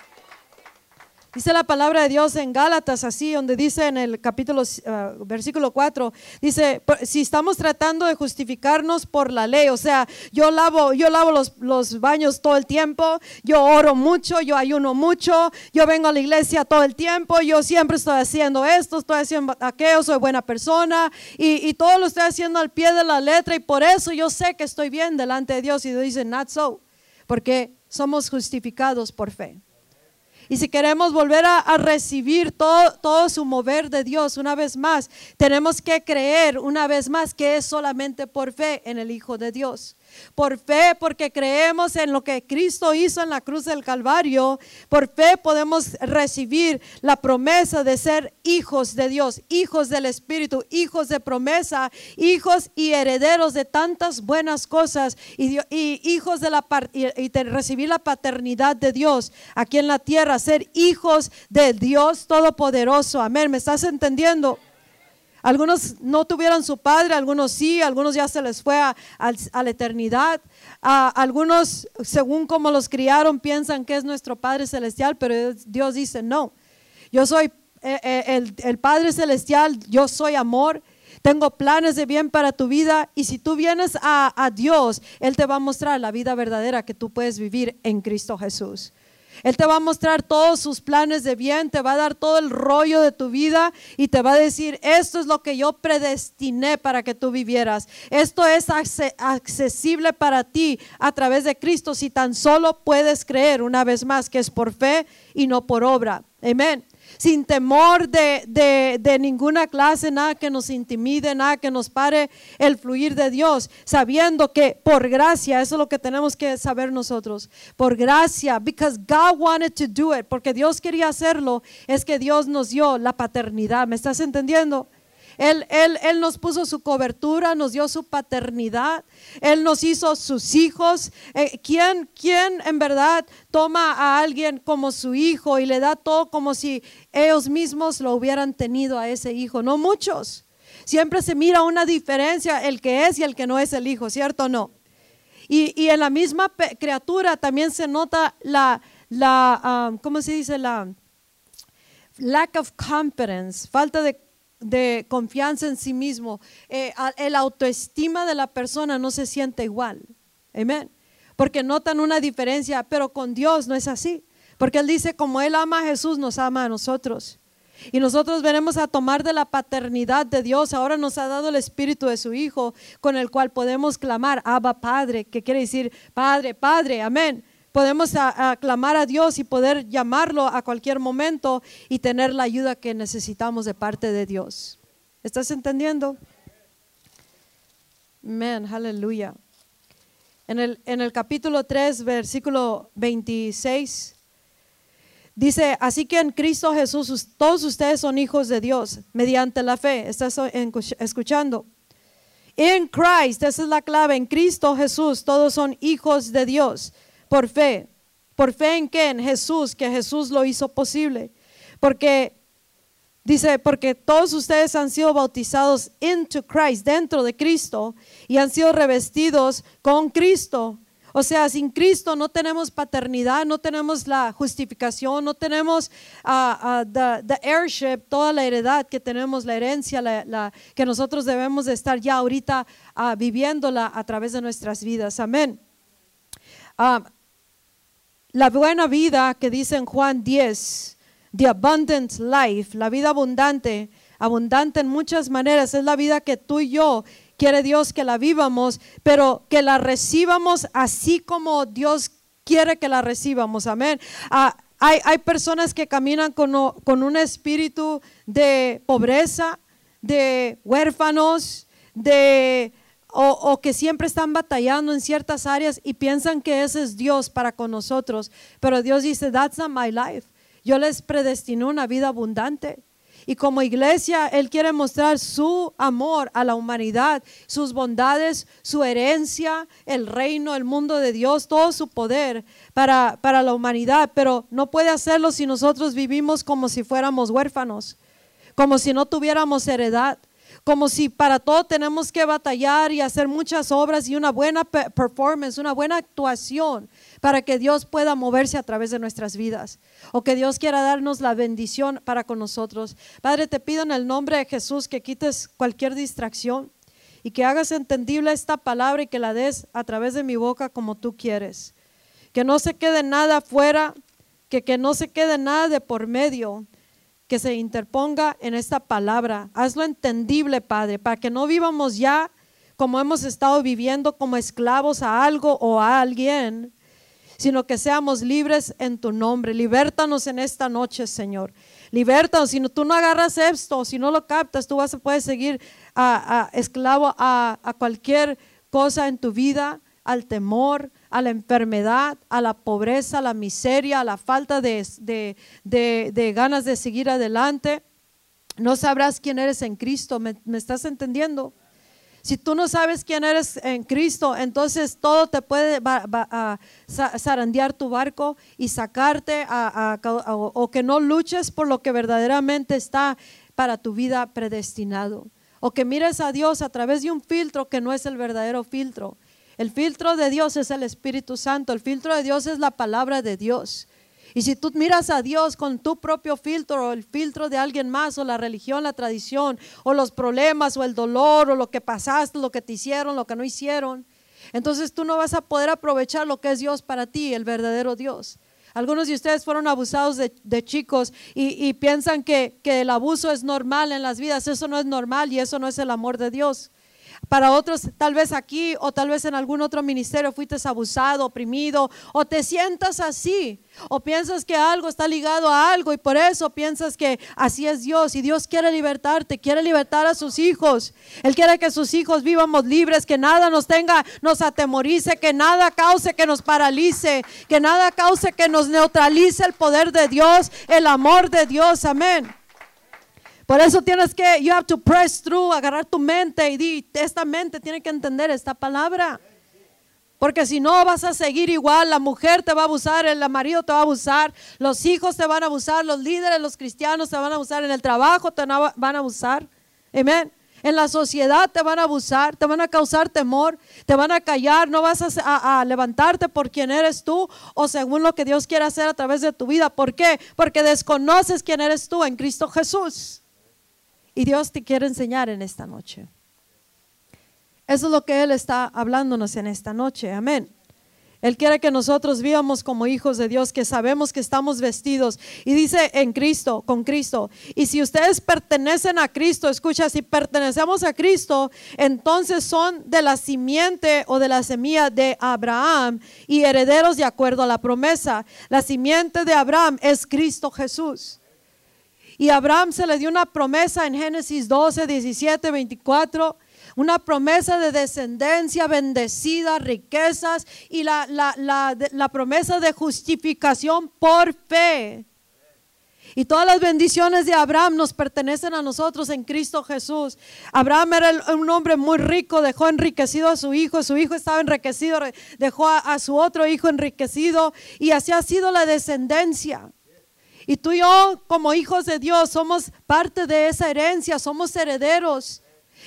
Dice la palabra de Dios en Gálatas, así, donde dice en el capítulo, ah, versículo 4, dice, si estamos tratando de justificarnos por la ley, o sea, yo lavo, yo lavo los, los baños todo el tiempo, yo oro mucho, yo ayuno mucho, yo vengo a la iglesia todo el tiempo, yo siempre estoy haciendo esto, estoy haciendo aquello, soy buena persona, y, y todo lo estoy haciendo al pie de la letra, y por eso yo sé que estoy bien delante de Dios, y dice, not so, porque somos justificados por fe. Y si queremos volver a, recibir todo, todo su mover de Dios una vez más, tenemos que creer una vez más que es solamente por fe en el Hijo de Dios por fe, porque creemos en lo que Cristo hizo en la cruz del Calvario, por fe podemos recibir la promesa de ser hijos de Dios, hijos del Espíritu, hijos de promesa, hijos y herederos de tantas buenas cosas y, hijos de la recibir la paternidad de Dios aquí en la tierra, ser hijos de Dios Todopoderoso. Amén. ¿Me estás entendiendo? Algunos no tuvieron su padre, algunos sí, algunos ya se les fue a, la eternidad. algunos, según como los criaron, piensan que es nuestro Padre Celestial, pero Dios dice, no, yo soy eh, eh, el, Padre Celestial, yo soy amor. Tengo planes de bien para tu vida y si tú vienes a Dios, Él te va a mostrar la vida verdadera que tú puedes vivir en Cristo Jesús. Él te va a mostrar todos sus planes de bien, te va a dar todo el rollo de tu vida y te va a decir, esto es lo que yo predestiné para que tú vivieras. Esto es accesible para ti a través de Cristo si tan solo puedes creer una vez más que es por fe y no por obra. Amén. Sin temor de, de, de, ninguna clase, nada que nos intimide, nada que nos pare el fluir de Dios, sabiendo que por gracia, eso es lo que tenemos que saber nosotros, por gracia, because God wanted to do it, porque Dios quería hacerlo, es que Dios nos dio la paternidad, ¿me estás entendiendo? Él, él, él, nos puso su cobertura, nos dio su paternidad, Él nos hizo sus hijos. Eh, ¿quién, ¿Quién en verdad toma a alguien como su hijo y le da todo como si ellos mismos lo hubieran tenido a ese hijo? No muchos. Siempre se mira una diferencia el que es y el que no es el hijo, ¿cierto o no? Y, y en la misma criatura también se nota la, la um, ¿cómo se dice? La lack of confidence, falta de de confianza en sí mismo, eh, el autoestima de la persona no se siente igual. Amén. Porque notan una diferencia, pero con Dios no es así. Porque Él dice, como Él ama a Jesús, nos ama a nosotros. Y nosotros veremos a tomar de la paternidad de Dios. Ahora nos ha dado el espíritu de su Hijo, con el cual podemos clamar, Abba Padre, que quiere decir Padre, Padre, amén podemos aclamar a Dios y poder llamarlo a cualquier momento y tener la ayuda que necesitamos de parte de Dios. ¿Estás entendiendo? Amén, aleluya. En el, en el capítulo 3, versículo 26, dice, así que en Cristo Jesús todos ustedes son hijos de Dios mediante la fe. ¿Estás escuchando? En Christ, esa es la clave, en Cristo Jesús todos son hijos de Dios por fe. ¿Por fe en qué? En Jesús, que Jesús lo hizo posible. Porque dice, porque todos ustedes han sido bautizados into Christ, dentro de Cristo, y han sido revestidos con Cristo. O sea, sin Cristo no tenemos paternidad, no tenemos la justificación, no tenemos uh, the, heirship, toda la heredad que tenemos, la herencia la, que nosotros debemos de estar ya ahorita uh, viviéndola a través de nuestras vidas. Amén. La buena vida que dice en Juan 10, the abundant life, la vida abundante, abundante en muchas maneras, es la vida que tú y yo quiere Dios que la vivamos, pero que la recibamos así como Dios quiere que la recibamos. Amén. Ah, hay, hay, personas que caminan con, con un espíritu de pobreza, de huérfanos, de o, que siempre están batallando en ciertas áreas y piensan que ese es Dios para con nosotros. Pero Dios dice, that's not my life. Yo les predestiné una vida abundante. Y como iglesia, Él quiere mostrar su amor a la humanidad, sus bondades, su herencia, el reino, el mundo de Dios, todo su poder para, para la humanidad. Pero no puede hacerlo si nosotros vivimos como si fuéramos huérfanos, como si no tuviéramos heredad como si para todo tenemos que batallar y hacer muchas obras y una buena performance, una buena actuación para que Dios pueda moverse a través de nuestras vidas o que Dios quiera darnos la bendición para con nosotros. Padre, te pido en el nombre de Jesús que quites cualquier distracción y que hagas entendible esta palabra y que la des a través de mi boca como tú quieres. Que no se quede nada fuera, que, que no se quede nada de por medio, que se interponga en esta palabra. Hazlo entendible, Padre, para que no vivamos ya como hemos estado viviendo como esclavos a algo o a alguien, sino que seamos libres en tu nombre. Libértanos en esta noche, Señor. Libértanos. Si no, tú no agarras esto, si no lo captas, tú vas a poder seguir a, esclavo a, a cualquier cosa en tu vida, al temor, a la enfermedad, a la pobreza, a la miseria, a la falta de, ganas de seguir adelante. No sabrás quién eres en Cristo, ¿me, estás entendiendo? Si tú no sabes quién eres en Cristo, entonces todo te puede zarandear tu barco y sacarte o que no luches por lo que verdaderamente está para tu vida predestinado. O que mires a Dios a través de un filtro que no es el verdadero filtro. El filtro de Dios es el Espíritu Santo, el filtro de Dios es la palabra de Dios. Y si tú miras a Dios con tu propio filtro o el filtro de alguien más o la religión, la tradición o los problemas o el dolor o lo que pasaste, lo que te hicieron, lo que no hicieron, entonces tú no vas a poder aprovechar lo que es Dios para ti, el verdadero Dios. Algunos de ustedes fueron abusados de, chicos y, piensan que el abuso es normal en las vidas. Eso no es normal y eso no es el amor de Dios. Para otros, tal vez aquí o tal vez en algún otro ministerio fuiste abusado, oprimido o te sientas así. O piensas que algo está ligado a algo y por eso piensas que así es Dios y Dios quiere libertarte, quiere libertar a sus hijos. Él quiere que sus hijos vivamos libres, que nada nos tenga, nos atemorice, que nada cause que nos paralice, que nada cause que nos neutralice el poder de Dios, el amor de Dios. Amén. Por eso tienes que, you have to press through, agarrar tu mente y di, esta mente tiene que entender esta palabra. Porque si no vas a seguir igual, la mujer te va a abusar, el marido te va a abusar, los hijos te van a abusar, los líderes, los cristianos te van a abusar, en el trabajo te van a abusar. Amén. En la sociedad te van a abusar, te van a causar temor, te van a callar, no vas a, a, levantarte por quien eres tú o según lo que Dios quiere hacer a través de tu vida. ¿Por qué? Porque desconoces quién eres tú en Cristo Jesús. Y Dios te quiere enseñar en esta noche. Eso es lo que Él está hablándonos en esta noche. Amén. Él quiere que nosotros vivamos como hijos de Dios, que sabemos que estamos vestidos. Y dice en Cristo, con Cristo. Y si ustedes pertenecen a Cristo, escucha, si pertenecemos a Cristo, entonces son de la simiente o de la semilla de Abraham y herederos de acuerdo a la promesa. La simiente de Abraham es Cristo Jesús. Y Abraham se le dio una promesa en Génesis 12, 17, 24 una promesa de descendencia bendecida, riquezas y la, la, promesa de justificación por fe. Y todas las bendiciones de Abraham nos pertenecen a nosotros en Cristo Jesús. Abraham era un hombre muy rico, dejó enriquecido a su hijo, su hijo estaba enriquecido, dejó a su otro hijo enriquecido y así ha sido la descendencia. Y tú y yo, como hijos de Dios, somos parte de esa herencia, somos herederos.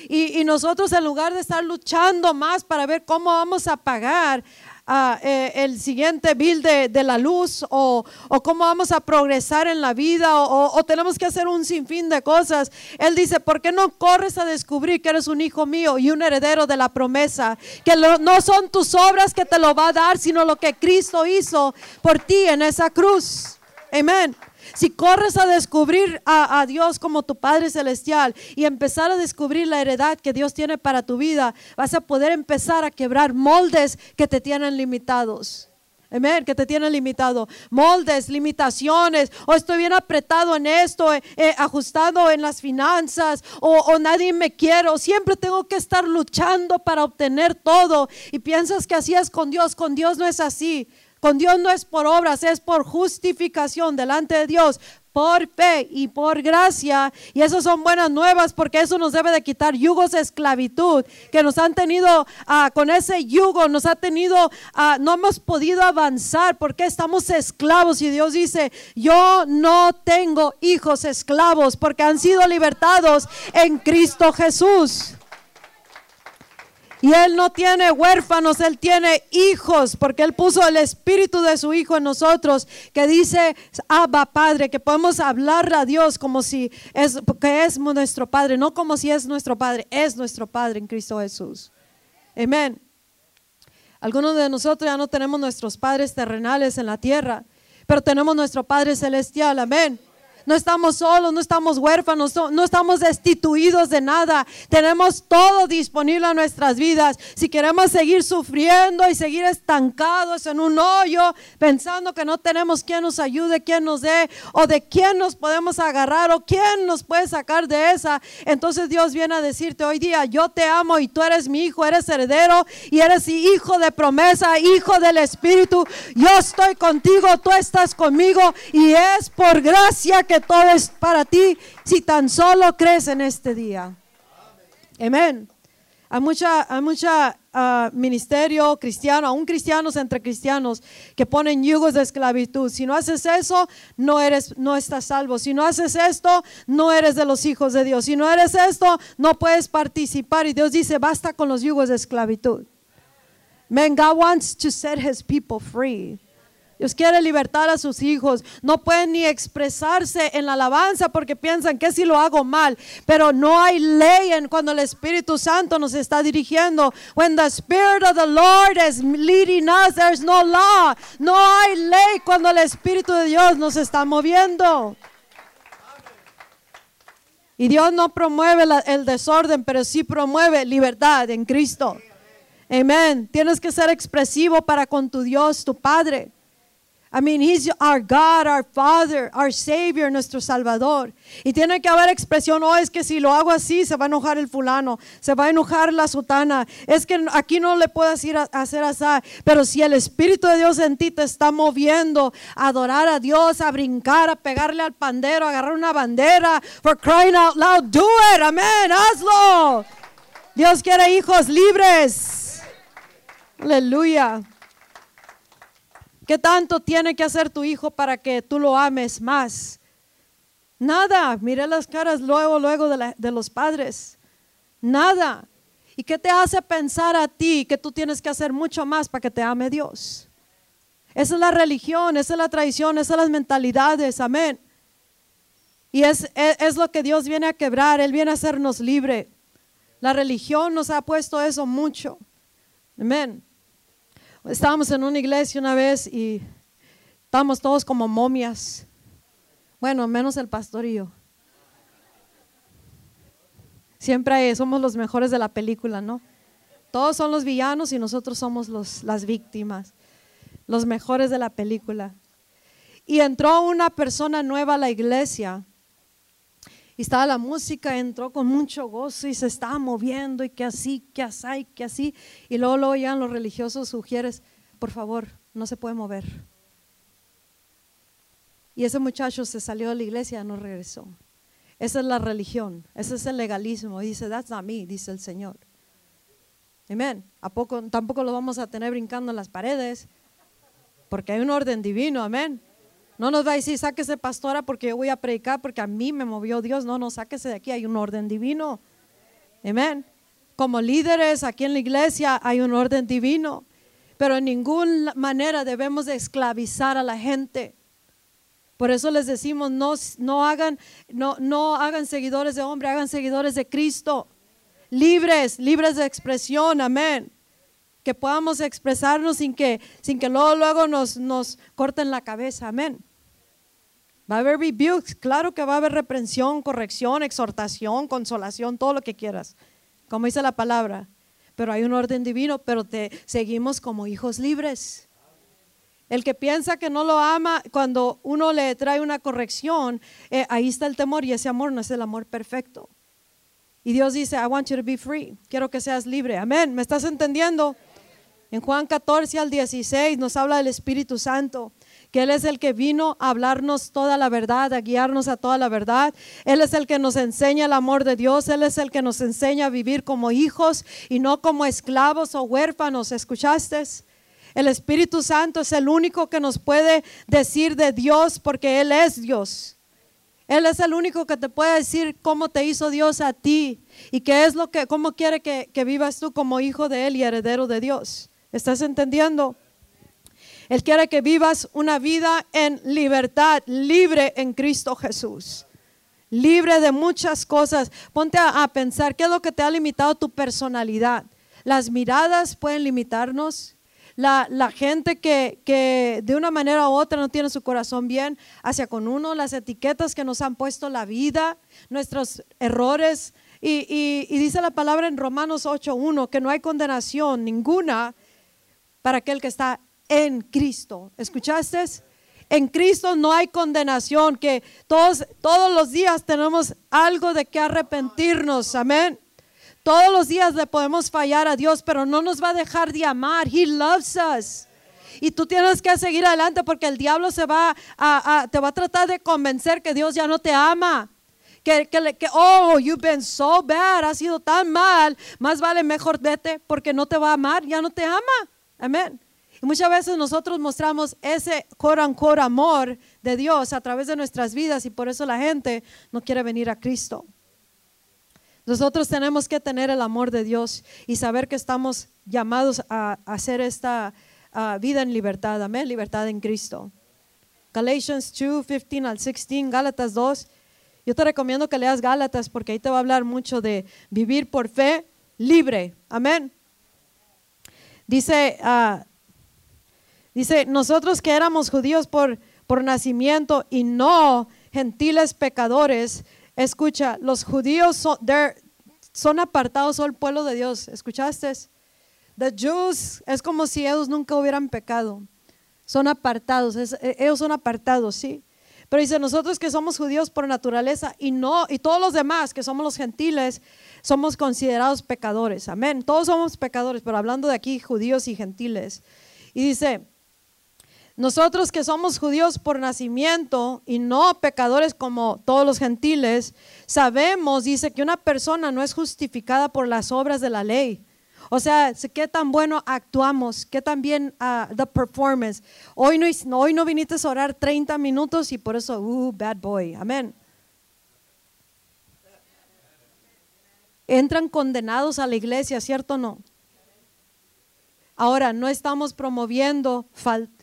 Y, nosotros en lugar de estar luchando más para ver cómo vamos a pagar ah, eh, el siguiente bill de, la luz o, cómo vamos a progresar en la vida o, tenemos que hacer un sinfín de cosas. Él dice, ¿por qué no corres a descubrir que eres un hijo mío y un heredero de la promesa? Que no son tus obras que te lo va a dar, sino lo que Cristo hizo por ti en esa cruz. Amén. Si corres a descubrir a, Dios como tu Padre Celestial y empezar a descubrir la heredad que Dios tiene para tu vida, vas a poder empezar a quebrar moldes que te tienen limitados. Amén, que te tienen limitado. Moldes, limitaciones, o estoy bien apretado en esto, eh, eh, ajustado en las finanzas, o, o, nadie me quiere, o siempre tengo que estar luchando para obtener todo. Y piensas que así es con Dios, con Dios no es así. Con Dios no es por obras, es por justificación delante de Dios, por fe y por gracia. Y eso son buenas nuevas porque eso nos debe de quitar yugos de esclavitud que nos han tenido ah, con ese yugo, nos ha tenido, ah, no hemos podido avanzar porque estamos esclavos. Y Dios dice, yo no tengo hijos esclavos porque han sido libertados en Cristo Jesús. Y Él no tiene huérfanos, Él tiene hijos, porque Él puso el espíritu de su Hijo en nosotros, que dice, Abba Padre, que podemos hablar a Dios como si es, que es nuestro Padre, no como si es nuestro Padre, es nuestro Padre en Cristo Jesús. Amén. Algunos de nosotros ya no tenemos nuestros padres terrenales en la tierra, pero tenemos nuestro Padre celestial. Amén no estamos solos, no estamos huérfanos, no estamos destituidos de nada. Tenemos todo disponible a nuestras vidas. Si queremos seguir sufriendo y seguir estancados en un hoyo, pensando que no tenemos quien nos ayude, quien nos dé, o de quién nos podemos agarrar, o quién nos puede sacar de esa, entonces Dios viene a decirte hoy día, yo te amo y tú eres mi hijo, eres heredero y eres hijo de promesa, hijo del Espíritu. Yo estoy contigo, tú estás conmigo y es por gracia que todo es para ti si tan solo crees en este día. Amén. Hay mucha, hay mucha ah, ministerio cristiano, aún cristianos entre cristianos que ponen yugos de esclavitud. Si no haces eso, no eres, no estás salvo. Si no haces esto, no eres de los hijos de Dios. Si no eres esto, no puedes participar. Y Dios dice, basta con los yugos de esclavitud. Man, God wants to set His people free. Dios quiere libertar a sus hijos. No pueden ni expresarse en la alabanza porque piensan que si lo hago mal. Pero no hay ley en cuando el Espíritu Santo nos está dirigiendo. When the Spirit of the Lord is leading us, there's no law. No hay ley cuando el Espíritu de Dios nos está moviendo. Y Dios no promueve el desorden, pero sí promueve libertad en Cristo. Amén. Tienes que ser expresivo para con tu Dios, tu Padre. I mean, He's our God, our Father, our Savior, nuestro Salvador. Y tiene que haber expresión, oh, es que si lo hago así, se va a enojar el fulano, se va a enojar la sutana. Es que aquí no le puedes ir a hacer así. Pero si el Espíritu de Dios en ti te está moviendo a adorar a Dios, a brincar, a pegarle al pandero, a agarrar una bandera, for crying out loud, do it, amén, hazlo. Dios quiere hijos libres. Aleluya. ¿Qué tanto tiene que hacer tu hijo para que tú lo ames más? Nada. Mire las caras luego, luego de, los padres. Nada. ¿Y qué te hace pensar a ti que tú tienes que hacer mucho más para que te ame Dios? Esa es la religión, esa es la tradición, esas son las mentalidades. Amén. Y es, es, es lo que Dios viene a quebrar. Él viene a hacernos libre. La religión nos ha puesto eso mucho. Amén. Estábamos en una iglesia una vez y estábamos todos como momias. Bueno, menos el pastorío. Siempre somos los mejores de la película, ¿no? Todos son los villanos y nosotros somos las víctimas, los mejores de la película. Y entró una persona nueva a la iglesia y estaba la música, entró con mucho gozo y se estaba moviendo y que así, que así, que así. Y luego, luego llegan los religiosos sugieres, por favor, no se puede mover. Y ese muchacho se salió de la iglesia y no regresó. Esa es la religión, ese es el legalismo. Y dice, that's not me, dice el Señor. Amén. ¿A poco, tampoco lo vamos a tener brincando en las paredes, porque hay un orden divino, amén. No nos va a decir, sáquese pastora porque yo voy a predicar porque a mí me movió Dios. No, no, sáquese de aquí, hay un orden divino. Amén. Como líderes aquí en la iglesia hay un orden divino, pero en ninguna manera debemos de esclavizar a la gente. Por eso les decimos, no, no, hagan, no, no hagan seguidores de hombre, hagan seguidores de Cristo. Libres, libres de expresión, amén. Que podamos expresarnos sin que, sin que luego, luego nos, nos corten la cabeza, amén. Va a haber rebukes, claro que va a haber reprensión, corrección, exhortación, consolación, todo lo que quieras, como dice la palabra. Pero hay un orden divino, pero te seguimos como hijos libres. El que piensa que no lo ama, cuando uno le trae una corrección, eh, ahí está el temor y ese amor no es el amor perfecto. Y Dios dice, I want you to be free, quiero que seas libre. Amén, ¿me estás entendiendo? En Juan 14 al 16 nos habla del Espíritu Santo, que Él es el que vino a hablarnos toda la verdad, a guiarnos a toda la verdad. Él es el que nos enseña el amor de Dios, Él es el que nos enseña a vivir como hijos y no como esclavos o huérfanos. ¿Escuchaste? El Espíritu Santo es el único que nos puede decir de Dios porque Él es Dios. Él es el único que te puede decir cómo te hizo Dios a ti y qué es lo que, cómo quiere que, que vivas tú como hijo de Él y heredero de Dios. ¿Estás entendiendo? Él quiere que vivas una vida en libertad, libre en Cristo Jesús. Libre de muchas cosas. Ponte a, pensar qué es lo que te ha limitado tu personalidad. Las miradas pueden limitarnos. La, la, gente que, que, de una manera u otra no tiene su corazón bien hacia con uno, las etiquetas que nos han puesto la vida, nuestros errores. Y, y dice la palabra en Romanos 8.1 que no hay condenación ninguna para aquel que está en Cristo. ¿Escuchaste? En Cristo no hay condenación, que todos, todos los días tenemos algo de que arrepentirnos. Amén. Todos los días le podemos fallar a Dios, pero no nos va a dejar de amar. He loves us. Y tú tienes que seguir adelante porque el diablo se va a, te va a tratar de convencer que Dios ya no te ama. Que, que, que, oh, you've been so bad, has sido tan mal, más vale mejor vete porque no te va a amar, ya no te ama. Amén. Y muchas veces nosotros mostramos ese coran cor amor de Dios a través de nuestras vidas y por eso la gente no quiere venir a Cristo. Nosotros tenemos que tener el amor de Dios y saber que estamos llamados a, hacer esta vida en libertad, amén, libertad en Cristo. Galatians 2, 15 al 16, Gálatas 2. Yo te recomiendo que leas Gálatas porque ahí te va a hablar mucho de vivir por fe libre, amén. Dice, uh, dice, nosotros que éramos judíos por, por nacimiento y no gentiles pecadores, Escucha, los judíos son, son apartados, son el pueblo de Dios. ¿Escuchaste? The Jews es como si ellos nunca hubieran pecado. Son apartados, es- eh, ellos son apartados, ¿sí? Pero dice, nosotros que somos judíos por naturaleza y no y todos los demás que somos los gentiles somos considerados pecadores. Amén. Todos somos pecadores, pero hablando de aquí judíos y gentiles. Y dice, nosotros que somos judíos por nacimiento y no pecadores como todos los gentiles, sabemos, dice, que una persona no es justificada por las obras de la ley. O sea, qué tan bueno actuamos, qué tan bien ah, the performance. Hoy no, hoy no viniste a orar 30 minutos y por eso, uh, bad boy. Amén. Entran condenados a la iglesia, ¿cierto no? Ahora, no estamos promoviendo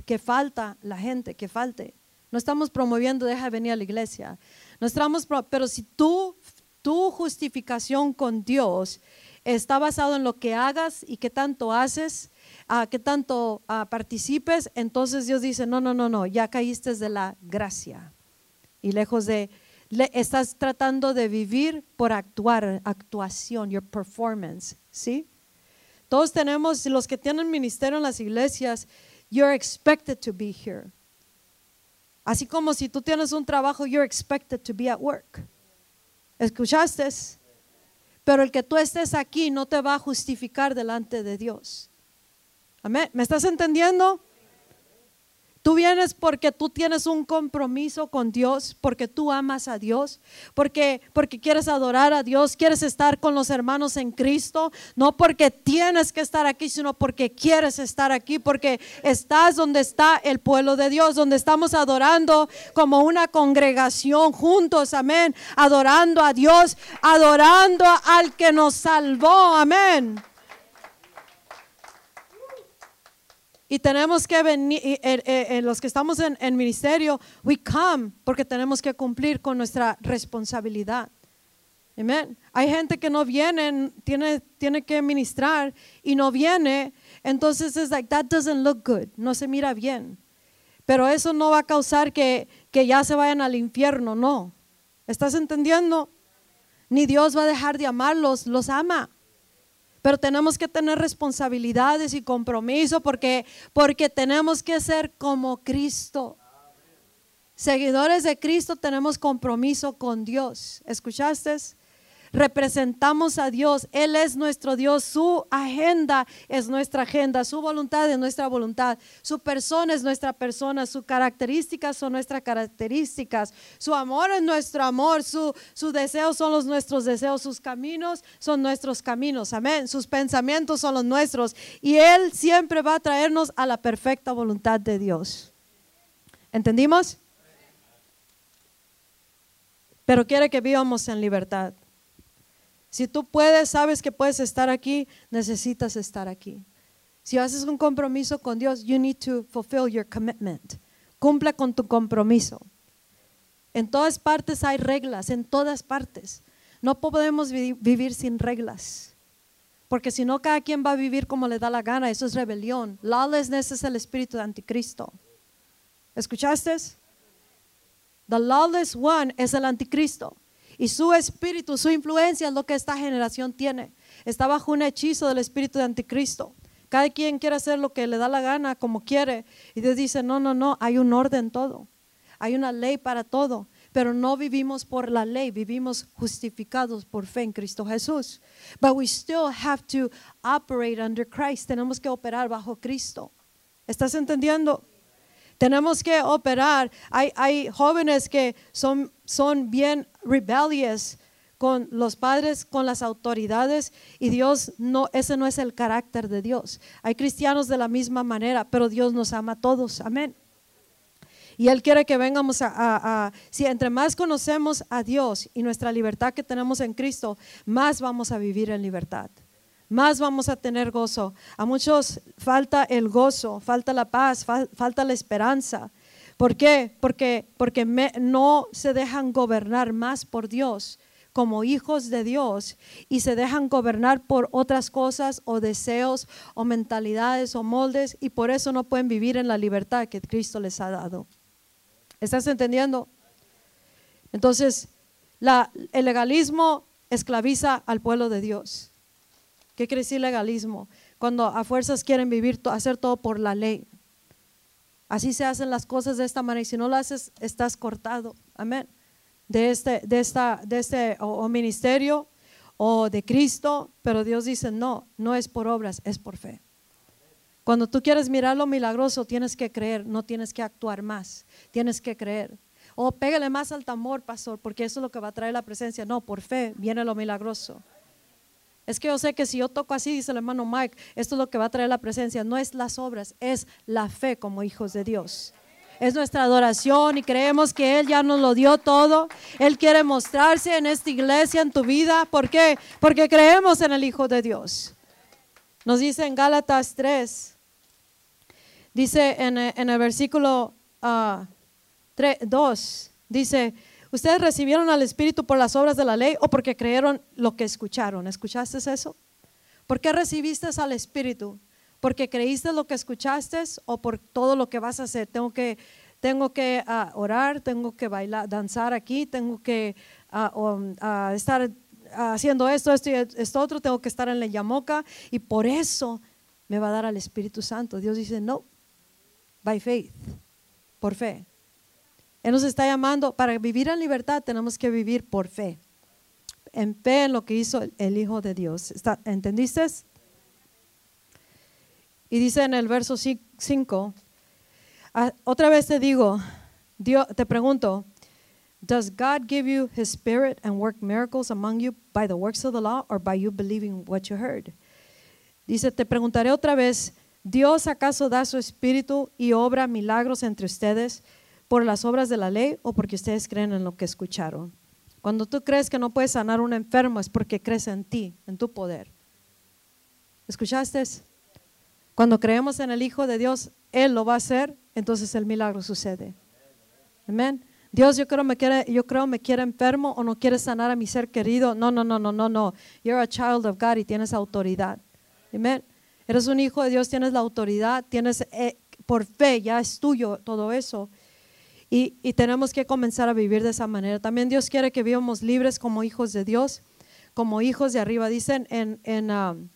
que falta la gente, que falte. No estamos promoviendo deja de venir a la iglesia. No estamos, pero si tú, tu justificación con Dios está basado en lo que hagas y qué tanto haces, a qué tanto participes, entonces Dios dice, no, no, no, no, ya caíste de la gracia. Y lejos de, le- estás tratando de vivir por actuar, actuación, your performance, ¿sí? Todos tenemos, los que tienen ministerio en las iglesias, you're expected to be here. Así como si tú tienes un trabajo, you're expected to be at work. ¿Escuchaste? Pero el que tú estés aquí no te va a justificar delante de Dios. Amén. ¿Me estás entendiendo? Tú vienes porque tú tienes un compromiso con Dios, porque tú amas a Dios, porque, porque quieres adorar a Dios, quieres estar con los hermanos en Cristo, no porque tienes que estar aquí, sino porque quieres estar aquí, porque estás donde está el pueblo de Dios, donde estamos adorando como una congregación juntos, amén, adorando a Dios, adorando al que nos salvó, amén. Y tenemos que venir, eh, eh, eh, los que estamos en, en ministerio, we come porque tenemos que cumplir con nuestra responsabilidad. Amén. Hay gente que no viene, tiene, tiene que ministrar y no viene, entonces es like, that doesn't look good, no se mira bien. Pero eso no va a causar que, que ya se vayan al infierno, no. ¿Estás entendiendo? Ni Dios va a dejar de amarlos, los ama. Pero tenemos que tener responsabilidades y compromiso porque, porque tenemos que ser como Cristo. Seguidores de Cristo tenemos compromiso con Dios. ¿Escuchaste? Representamos a Dios. Él es nuestro Dios. Su agenda es nuestra agenda. Su voluntad es nuestra voluntad. Su persona es nuestra persona. Sus características son nuestras características. Su amor es nuestro amor. Su, sus deseos son los nuestros deseos. Sus caminos son nuestros caminos. Amén. Sus pensamientos son los nuestros. Y Él siempre va a traernos a la perfecta voluntad de Dios. ¿Entendimos? Pero quiere que vivamos en libertad. Si tú puedes, sabes que puedes estar aquí, necesitas estar aquí. Si haces un compromiso con Dios, you need to fulfill your commitment. Cumpla con tu compromiso. En todas partes hay reglas, en todas partes. No podemos vi- vivir sin reglas. Porque si no, cada quien va a vivir como le da la gana. Eso es rebelión. Lawlessness es el espíritu de anticristo. ¿Escuchaste? The lawless one es el anticristo. Y su espíritu, su influencia es lo que esta generación tiene. Está bajo un hechizo del espíritu de anticristo. Cada quien quiere hacer lo que le da la gana, como quiere. Y Dios dice, no, no, no, hay un orden todo. Hay una ley para todo. Pero no vivimos por la ley, vivimos justificados por fe en Cristo Jesús. But we still have to operate under Christ. Tenemos que operar bajo Cristo. ¿Estás entendiendo? Tenemos que operar. Hay, jóvenes que son, son bien rebellious con los padres, con las autoridades y Dios no, ese no es el carácter de Dios. Hay cristianos de la misma manera, pero Dios nos ama a todos. Amén. Y Él quiere que vengamos a- si entre más conocemos a Dios y nuestra libertad que tenemos en Cristo, más vamos a vivir en libertad. Más vamos a tener gozo. A muchos falta el gozo, falta la paz, fal- falta la esperanza. ¿Por qué? Porque, porque no se dejan gobernar más por Dios como hijos de Dios y se dejan gobernar por otras cosas o deseos o mentalidades o moldes y por eso no pueden vivir en la libertad que Cristo les ha dado. ¿Estás entendiendo? Entonces, La, el legalismo esclaviza al pueblo de Dios. ¿Qué quiere decir legalismo? Cuando a fuerzas quieren vivir, hacer todo por la ley. Así se hacen las cosas de esta manera y si no lo haces, estás cortado. Amén. De este, de esta, de este o ministerio o de Cristo, pero Dios dice, no, no es por obras, es por fe. Cuando tú quieres mirar lo milagroso, tienes que creer, no tienes que actuar más, tienes que creer. O pégale más al tambor, pastor, porque eso es lo que va a traer la presencia. No, por fe viene lo milagroso. Es que yo sé que si yo toco así, dice el hermano Mike, esto es lo que va a traer la presencia. No es las obras, es la fe como hijos de Dios. Es nuestra adoración y creemos que Él ya nos lo dio todo. Él quiere mostrarse en esta iglesia, en tu vida. ¿Por qué? Porque creemos en el Hijo de Dios. Nos dice en Gálatas 3, dice en, el versículo 2, ah, dice, ustedes recibieron al Espíritu por las obras de la ley o porque creyeron lo que escucharon. ¿Escuchaste eso? ¿Por qué recibiste al Espíritu? ¿Porque creíste lo que escuchaste o por todo lo que vas a hacer? Tengo que, tengo que ah, orar, tengo que bailar, danzar aquí, tengo que uh, estar haciendo esto, esto y esto otro, tengo que estar en la yamoca y por eso me va a dar al Espíritu Santo. Dios dice, no, by faith, por fe. Él nos está llamando, para vivir en libertad tenemos que vivir por fe, en fe en lo que hizo el Hijo de Dios. ¿Entendiste? Y dice en el verso 5, ah, otra vez te digo, Dios, te pregunto, Does God give you his spirit and work miracles among you by the works of the law or by you believing what you heard? Dice, te preguntaré otra vez, ¿Dios acaso da su espíritu y obra milagros entre ustedes por las obras de la ley o porque ustedes creen en lo que escucharon? Cuando tú crees que no puedes sanar a un enfermo es porque crees en ti, en tu poder. ¿Escuchaste? Cuando creemos en el Hijo de Dios, Él lo va a hacer, entonces el milagro sucede. Amén. Dios, yo creo me quiere, yo creo me quiere enfermo o no quiere sanar a mi ser querido. No, no, no, no, no, no. You're a child of God y tienes autoridad. Amén. Eres un hijo de Dios, tienes la autoridad, tienes eh, por fe, ya es tuyo todo eso. Y, tenemos que comenzar a vivir de esa manera. También Dios quiere que vivamos libres como hijos de Dios, como hijos de arriba. Dicen en, en, um,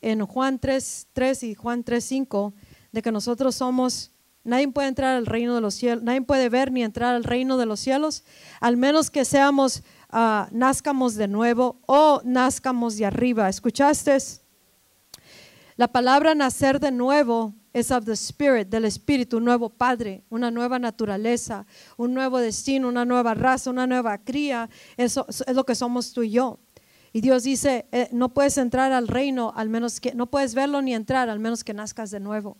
en Juan 3, 3 y Juan 3, 5, de que nosotros somos Nadie puede entrar al reino de los cielos, nadie puede ver ni entrar al reino de los cielos, al menos que seamos, uh, nazcamos de nuevo o nazcamos de arriba. ¿Escuchaste? La palabra nacer de nuevo es of the spirit, del espíritu, un nuevo padre, una nueva naturaleza, un nuevo destino, una nueva raza, una nueva cría. Eso es lo que somos tú y yo. Y Dios dice, eh, no puedes entrar al reino al menos que, no puedes verlo ni entrar al menos que nazcas de nuevo.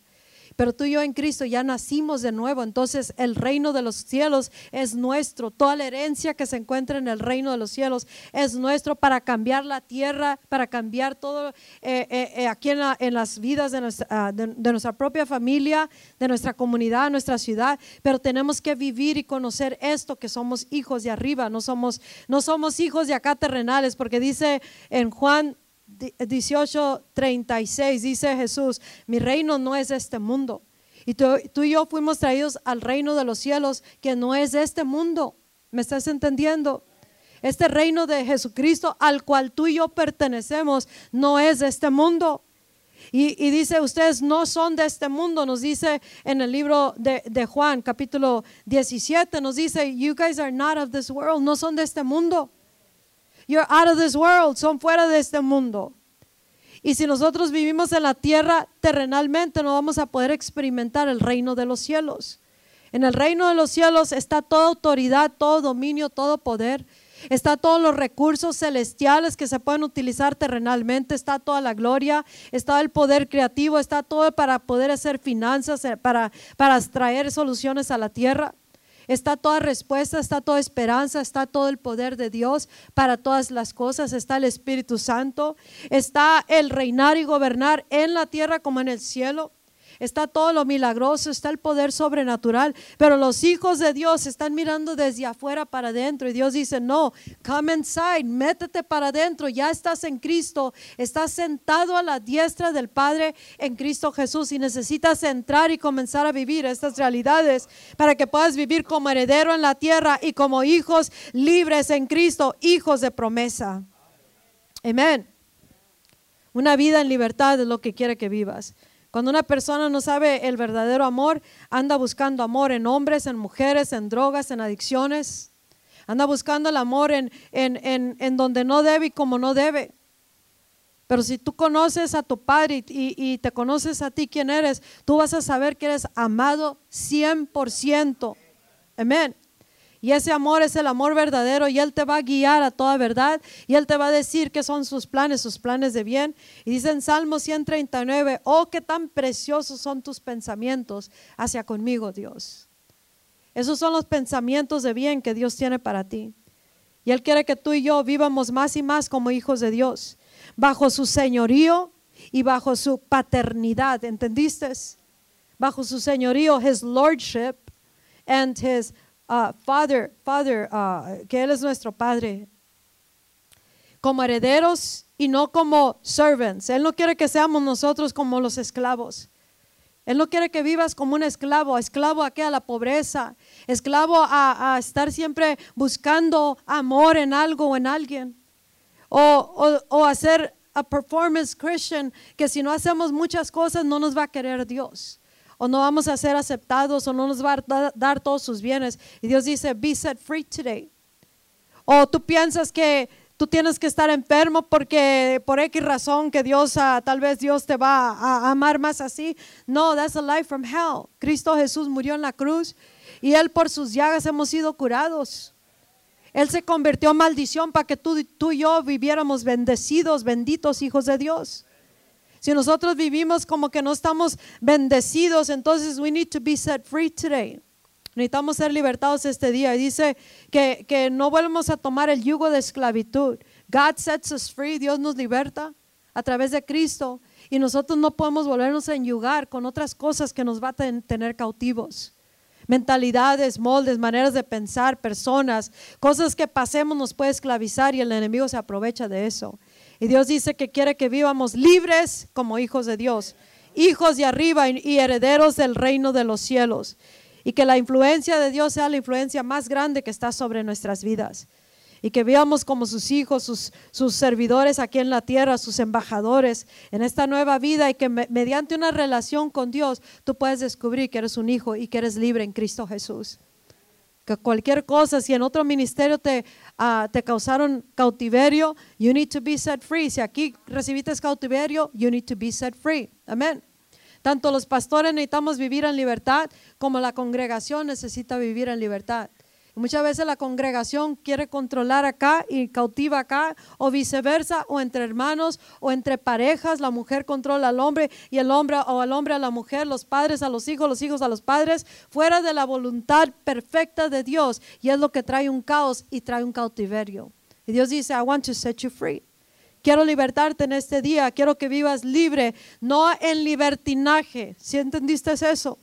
Pero tú y yo en Cristo ya nacimos de nuevo, entonces el reino de los cielos es nuestro. Toda la herencia que se encuentra en el reino de los cielos es nuestro para cambiar la tierra, para cambiar todo eh, eh, eh, aquí en, las vidas de nuestra, ah, de, nuestra propia familia, de nuestra comunidad, nuestra ciudad. Pero tenemos que vivir y conocer esto, que somos hijos de arriba, no somos, no somos hijos de acá terrenales, porque dice en Juan 18:36 dice Jesús, mi reino no es este mundo. Y tú, y yo fuimos traídos al reino de los cielos que no es este mundo. ¿Me estás entendiendo? Este reino de Jesucristo al cual tú y yo pertenecemos no es este mundo. Y, dice, ustedes no son de este mundo, nos dice en el libro de, de, Juan, capítulo 17, nos dice, you guys are not of this world, no son de este mundo. You're out of this world, son fuera de este mundo. Y si nosotros vivimos en la tierra terrenalmente, no vamos a poder experimentar el reino de los cielos. En el reino de los cielos está toda autoridad, todo dominio, todo poder. Está todos los recursos celestiales que se pueden utilizar terrenalmente, está toda la gloria, está el poder creativo, está todo para poder hacer finanzas, eh, para, para traer soluciones a la tierra. Está toda respuesta, está toda esperanza, está todo el poder de Dios para todas las cosas, está el Espíritu Santo, está el reinar y gobernar en la tierra como en el cielo. Está todo lo milagroso, está el poder sobrenatural, pero los hijos de Dios están mirando desde afuera para adentro y Dios dice, no, come inside, métete para adentro, ya estás en Cristo, estás sentado a la diestra del Padre en Cristo Jesús y necesitas entrar y comenzar a vivir estas realidades para que puedas vivir como heredero en la tierra y como hijos libres en Cristo, hijos de promesa. Amén. Una vida en libertad es lo que quiere que vivas. Cuando una persona no sabe el verdadero amor, anda buscando amor en hombres, en mujeres, en drogas, en adicciones. Anda buscando el amor en, en, donde no debe y como no debe. Pero si tú conoces a tu Padre y, y, te conoces a ti quién eres, tú vas a saber que eres amado 100%. Amén. Y ese amor es el amor verdadero y Él te va a guiar a toda verdad y Él te va a decir qué son sus planes, sus planes de bien. Y dice en Salmo 139, oh, qué tan preciosos son tus pensamientos hacia conmigo, Dios. Esos son los pensamientos de bien que Dios tiene para ti. Y Él quiere que tú y yo vivamos más y más como hijos de Dios, bajo su señorío y bajo su paternidad, ¿entendiste? Bajo su señorío, His lordship and His uh, Father, Father, uh, que Él es nuestro Padre, como herederos y no como servants. Él no quiere que seamos nosotros como los esclavos. Él no quiere que vivas como un esclavo, esclavo a qué? A la pobreza, esclavo a, estar siempre buscando amor en algo o en alguien. O hacer a performance Christian, que si no hacemos muchas cosas no nos va a querer Dios o no vamos a ser aceptados o no nos va a dar todos sus bienes. Y Dios dice, be set free today. O tú piensas que tú tienes que estar enfermo porque por X razón que Dios, ah, tal vez Dios te va a, amar más así. No, that's a life from hell. Cristo Jesús murió en la cruz y Él por sus llagas hemos sido curados. Él se convirtió en maldición para que tú, tú y yo viviéramos bendecidos, benditos hijos de Dios. Si nosotros vivimos como que no estamos bendecidos, entonces we need to be set free today. Necesitamos ser libertados este día. Y dice que, que no volvemos a tomar el yugo de esclavitud. God sets us free, Dios nos liberta a través de Cristo. Y nosotros no podemos volvernos a enyugar con otras cosas que nos va a tener cautivos. Mentalidades, moldes, maneras de pensar, personas, cosas que pasemos nos puede esclavizar y el enemigo se aprovecha de eso. Y Dios dice que quiere que vivamos libres como hijos de Dios, hijos de arriba y herederos del reino de los cielos. Y que la influencia de Dios sea la influencia más grande que está sobre nuestras vidas. Y que vivamos como sus hijos, sus, sus servidores aquí en la tierra, sus embajadores en esta nueva vida y que mediante una relación con Dios tú puedes descubrir que eres un hijo y que eres libre en Cristo Jesús que cualquier cosa, si en otro ministerio te, uh, te causaron cautiverio, you need to be set free. Si aquí recibiste cautiverio, you need to be set free. Amén. Tanto los pastores necesitamos vivir en libertad como la congregación necesita vivir en libertad. Muchas veces la congregación quiere controlar acá y cautiva acá, o viceversa, o entre hermanos, o entre parejas, la mujer controla al hombre y el hombre o al hombre a la mujer, los padres a los hijos, los hijos a los padres, fuera de la voluntad perfecta de Dios. Y es lo que trae un caos y trae un cautiverio. Y Dios dice, I want to set you free. Quiero libertarte en este día, quiero que vivas libre, no en libertinaje. ¿Sí entendiste eso?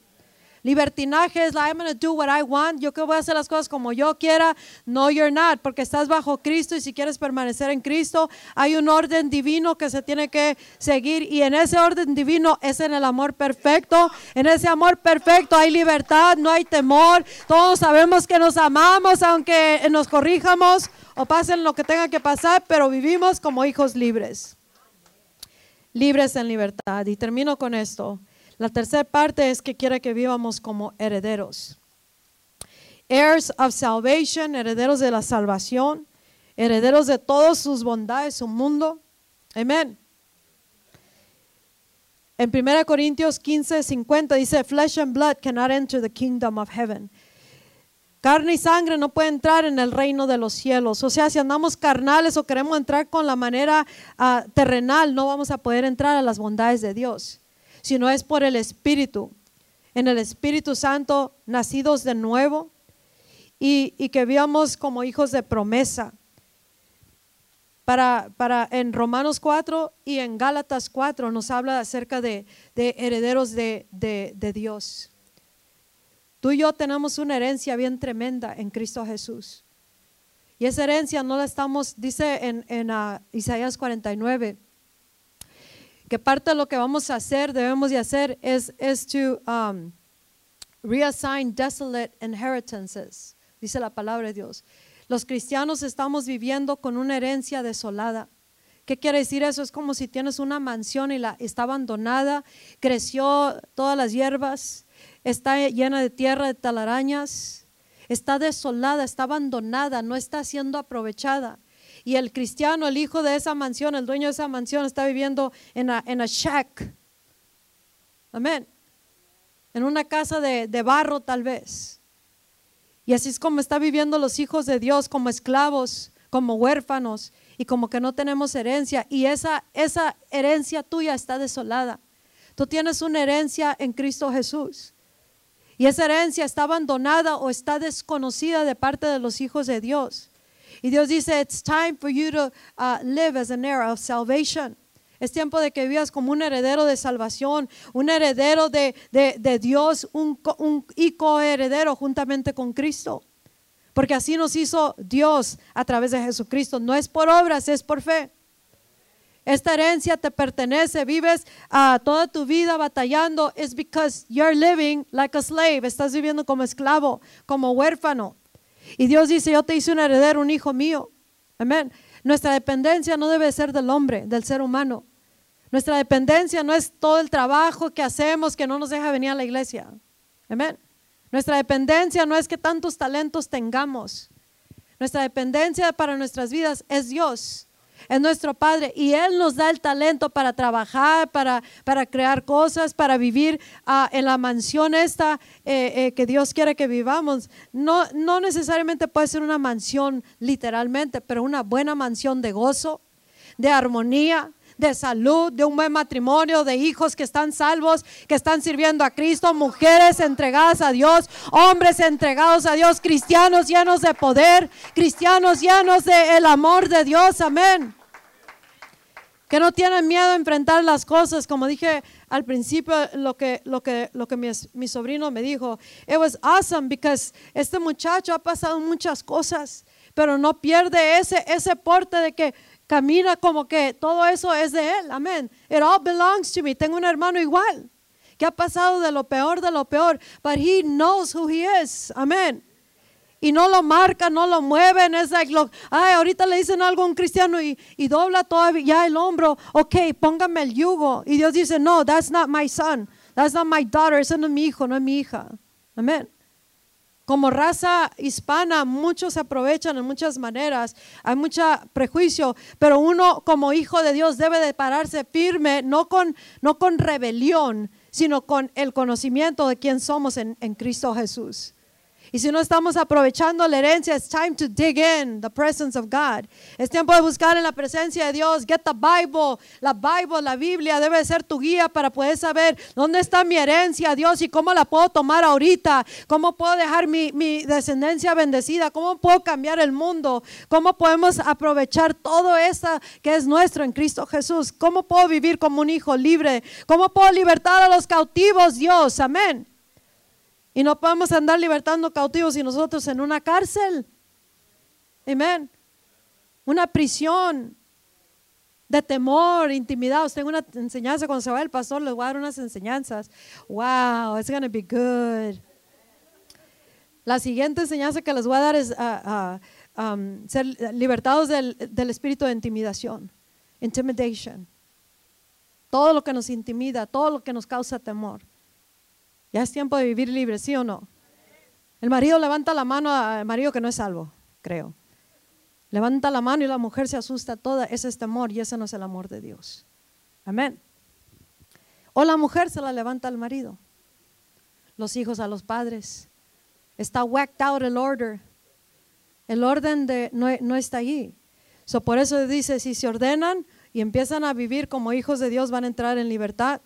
Libertinaje es la I'm going to do what I want. Yo que voy a hacer las cosas como yo quiera. No, you're not, porque estás bajo Cristo y si quieres permanecer en Cristo, hay un orden divino que se tiene que seguir y en ese orden divino es en el amor perfecto. En ese amor perfecto hay libertad, no hay temor. Todos sabemos que nos amamos aunque nos corrijamos o pasen lo que tenga que pasar, pero vivimos como hijos libres. Libres en libertad. Y termino con esto. La tercera parte es que quiere que vivamos como herederos. Heirs of salvation, herederos de la salvación, herederos de todas sus bondades, su mundo. Amén. En 1 Corintios 15, 50 dice, Flesh and blood cannot enter the kingdom of heaven. Carne y sangre no puede entrar en el reino de los cielos. O sea, si andamos carnales o queremos entrar con la manera ah, terrenal, no vamos a poder entrar a las bondades de Dios sino es por el Espíritu. En el Espíritu Santo, nacidos de nuevo y, que vivamos como hijos de promesa. para, para en Romanos 4 y en Gálatas 4 nos habla acerca de, de herederos de, de, de Dios. Tú y yo tenemos una herencia bien tremenda en Cristo Jesús. Y esa herencia no la estamos, dice en, en uh, Isaías 49, que parte de lo que vamos a hacer, debemos de hacer, es, es to um, reassign desolate inheritances, dice la palabra de Dios. Los cristianos estamos viviendo con una herencia desolada. ¿Qué quiere decir eso? Es como si tienes una mansión y la está abandonada, creció todas las hierbas, está llena de tierra, de talarañas, está desolada, está abandonada, no está siendo aprovechada. Y el cristiano, el hijo de esa mansión, el dueño de esa mansión, está viviendo en a, en shack. Amén. En una casa de, de barro tal vez. Y así es como está viviendo los hijos de Dios, como esclavos, como huérfanos y como que no tenemos herencia. Y esa, esa herencia tuya está desolada. Tú tienes una herencia en Cristo Jesús. Y esa herencia está abandonada o está desconocida de parte de los hijos de Dios. Y Dios dice, it's time for you to uh, live as an heir of salvation. Es tiempo de que vivas como un heredero de salvación, un heredero de, de, de Dios, un, un, y coheredero juntamente con Cristo. Porque así nos hizo Dios a través de Jesucristo. No es por obras, es por fe. Esta herencia te pertenece, vives uh, toda tu vida batallando, es because you're living like a slave, estás viviendo como esclavo, como huérfano. Y Dios dice, yo te hice un heredero, un hijo mío. Amén. Nuestra dependencia no debe ser del hombre, del ser humano. Nuestra dependencia no es todo el trabajo que hacemos que no nos deja venir a la iglesia. Amén. Nuestra dependencia no es que tantos talentos tengamos. Nuestra dependencia para nuestras vidas es Dios es nuestro Padre y Él nos da el talento para trabajar, para, para crear cosas, para vivir uh, en la mansión esta eh, eh, que Dios quiere que vivamos. No, no necesariamente puede ser una mansión literalmente, pero una buena mansión de gozo, de armonía, de salud, de un buen matrimonio, de hijos que están salvos, que están sirviendo a Cristo, mujeres entregadas a Dios, hombres entregados a Dios, cristianos llenos de poder, cristianos llenos del amor de Dios, amén que no tienen miedo a enfrentar las cosas, como dije al principio, lo que, lo que, lo que mi, mi, sobrino me dijo. It was awesome because este muchacho ha pasado muchas cosas, pero no pierde ese, ese porte de que camina como que todo eso es de él. Amén. It all belongs to me. Tengo un hermano igual que ha pasado de lo peor de lo peor, but he knows who he is. Amén y no lo marcan, no lo mueven. Es like, lo, ay, ahorita le dicen algo a un cristiano y, y dobla todavía el hombro. Ok, póngame el yugo. Y Dios dice, no, that's not my son. That's not my daughter. Ese no es mi hijo, no es mi hija. Amén. Como raza hispana, muchos se aprovechan en muchas maneras, hay mucho prejuicio, pero uno como hijo de Dios debe de pararse firme, no con, no con rebelión, sino con el conocimiento de quién somos en, en Cristo Jesús. Y si no estamos aprovechando la herencia, it's time to dig in the presence of God. Es tiempo de buscar en la presencia de Dios. Get the Bible. La Bible, la Biblia debe ser tu guía para poder saber dónde está mi herencia, Dios, y cómo la puedo tomar ahorita. Cómo puedo dejar mi, mi descendencia bendecida. Cómo puedo cambiar el mundo. Cómo podemos aprovechar todo eso que es nuestro en Cristo Jesús. Cómo puedo vivir como un hijo libre. Cómo puedo libertar a los cautivos, Dios. Amén. Y no podemos andar libertando cautivos y nosotros en una cárcel. Amén. Una prisión de temor, intimidados. Tengo una enseñanza cuando se va el pastor, les voy a dar unas enseñanzas. Wow, it's going to be good. La siguiente enseñanza que les voy a dar es uh, ser libertados del espíritu de intimidación, intimidation. Todo lo que nos intimida, todo lo que nos causa temor. Ya es tiempo de vivir libre, ¿sí o no? El marido levanta la mano al marido que no es salvo, creo. Levanta la mano y la mujer se asusta toda. Ese es temor y ese no es el amor de Dios. Amén. O la mujer se la levanta al marido. Los hijos a los padres. Está whacked out el order. El orden de, no, no está allí. So, por eso dice, si se ordenan y empiezan a vivir como hijos de Dios, van a entrar en libertad.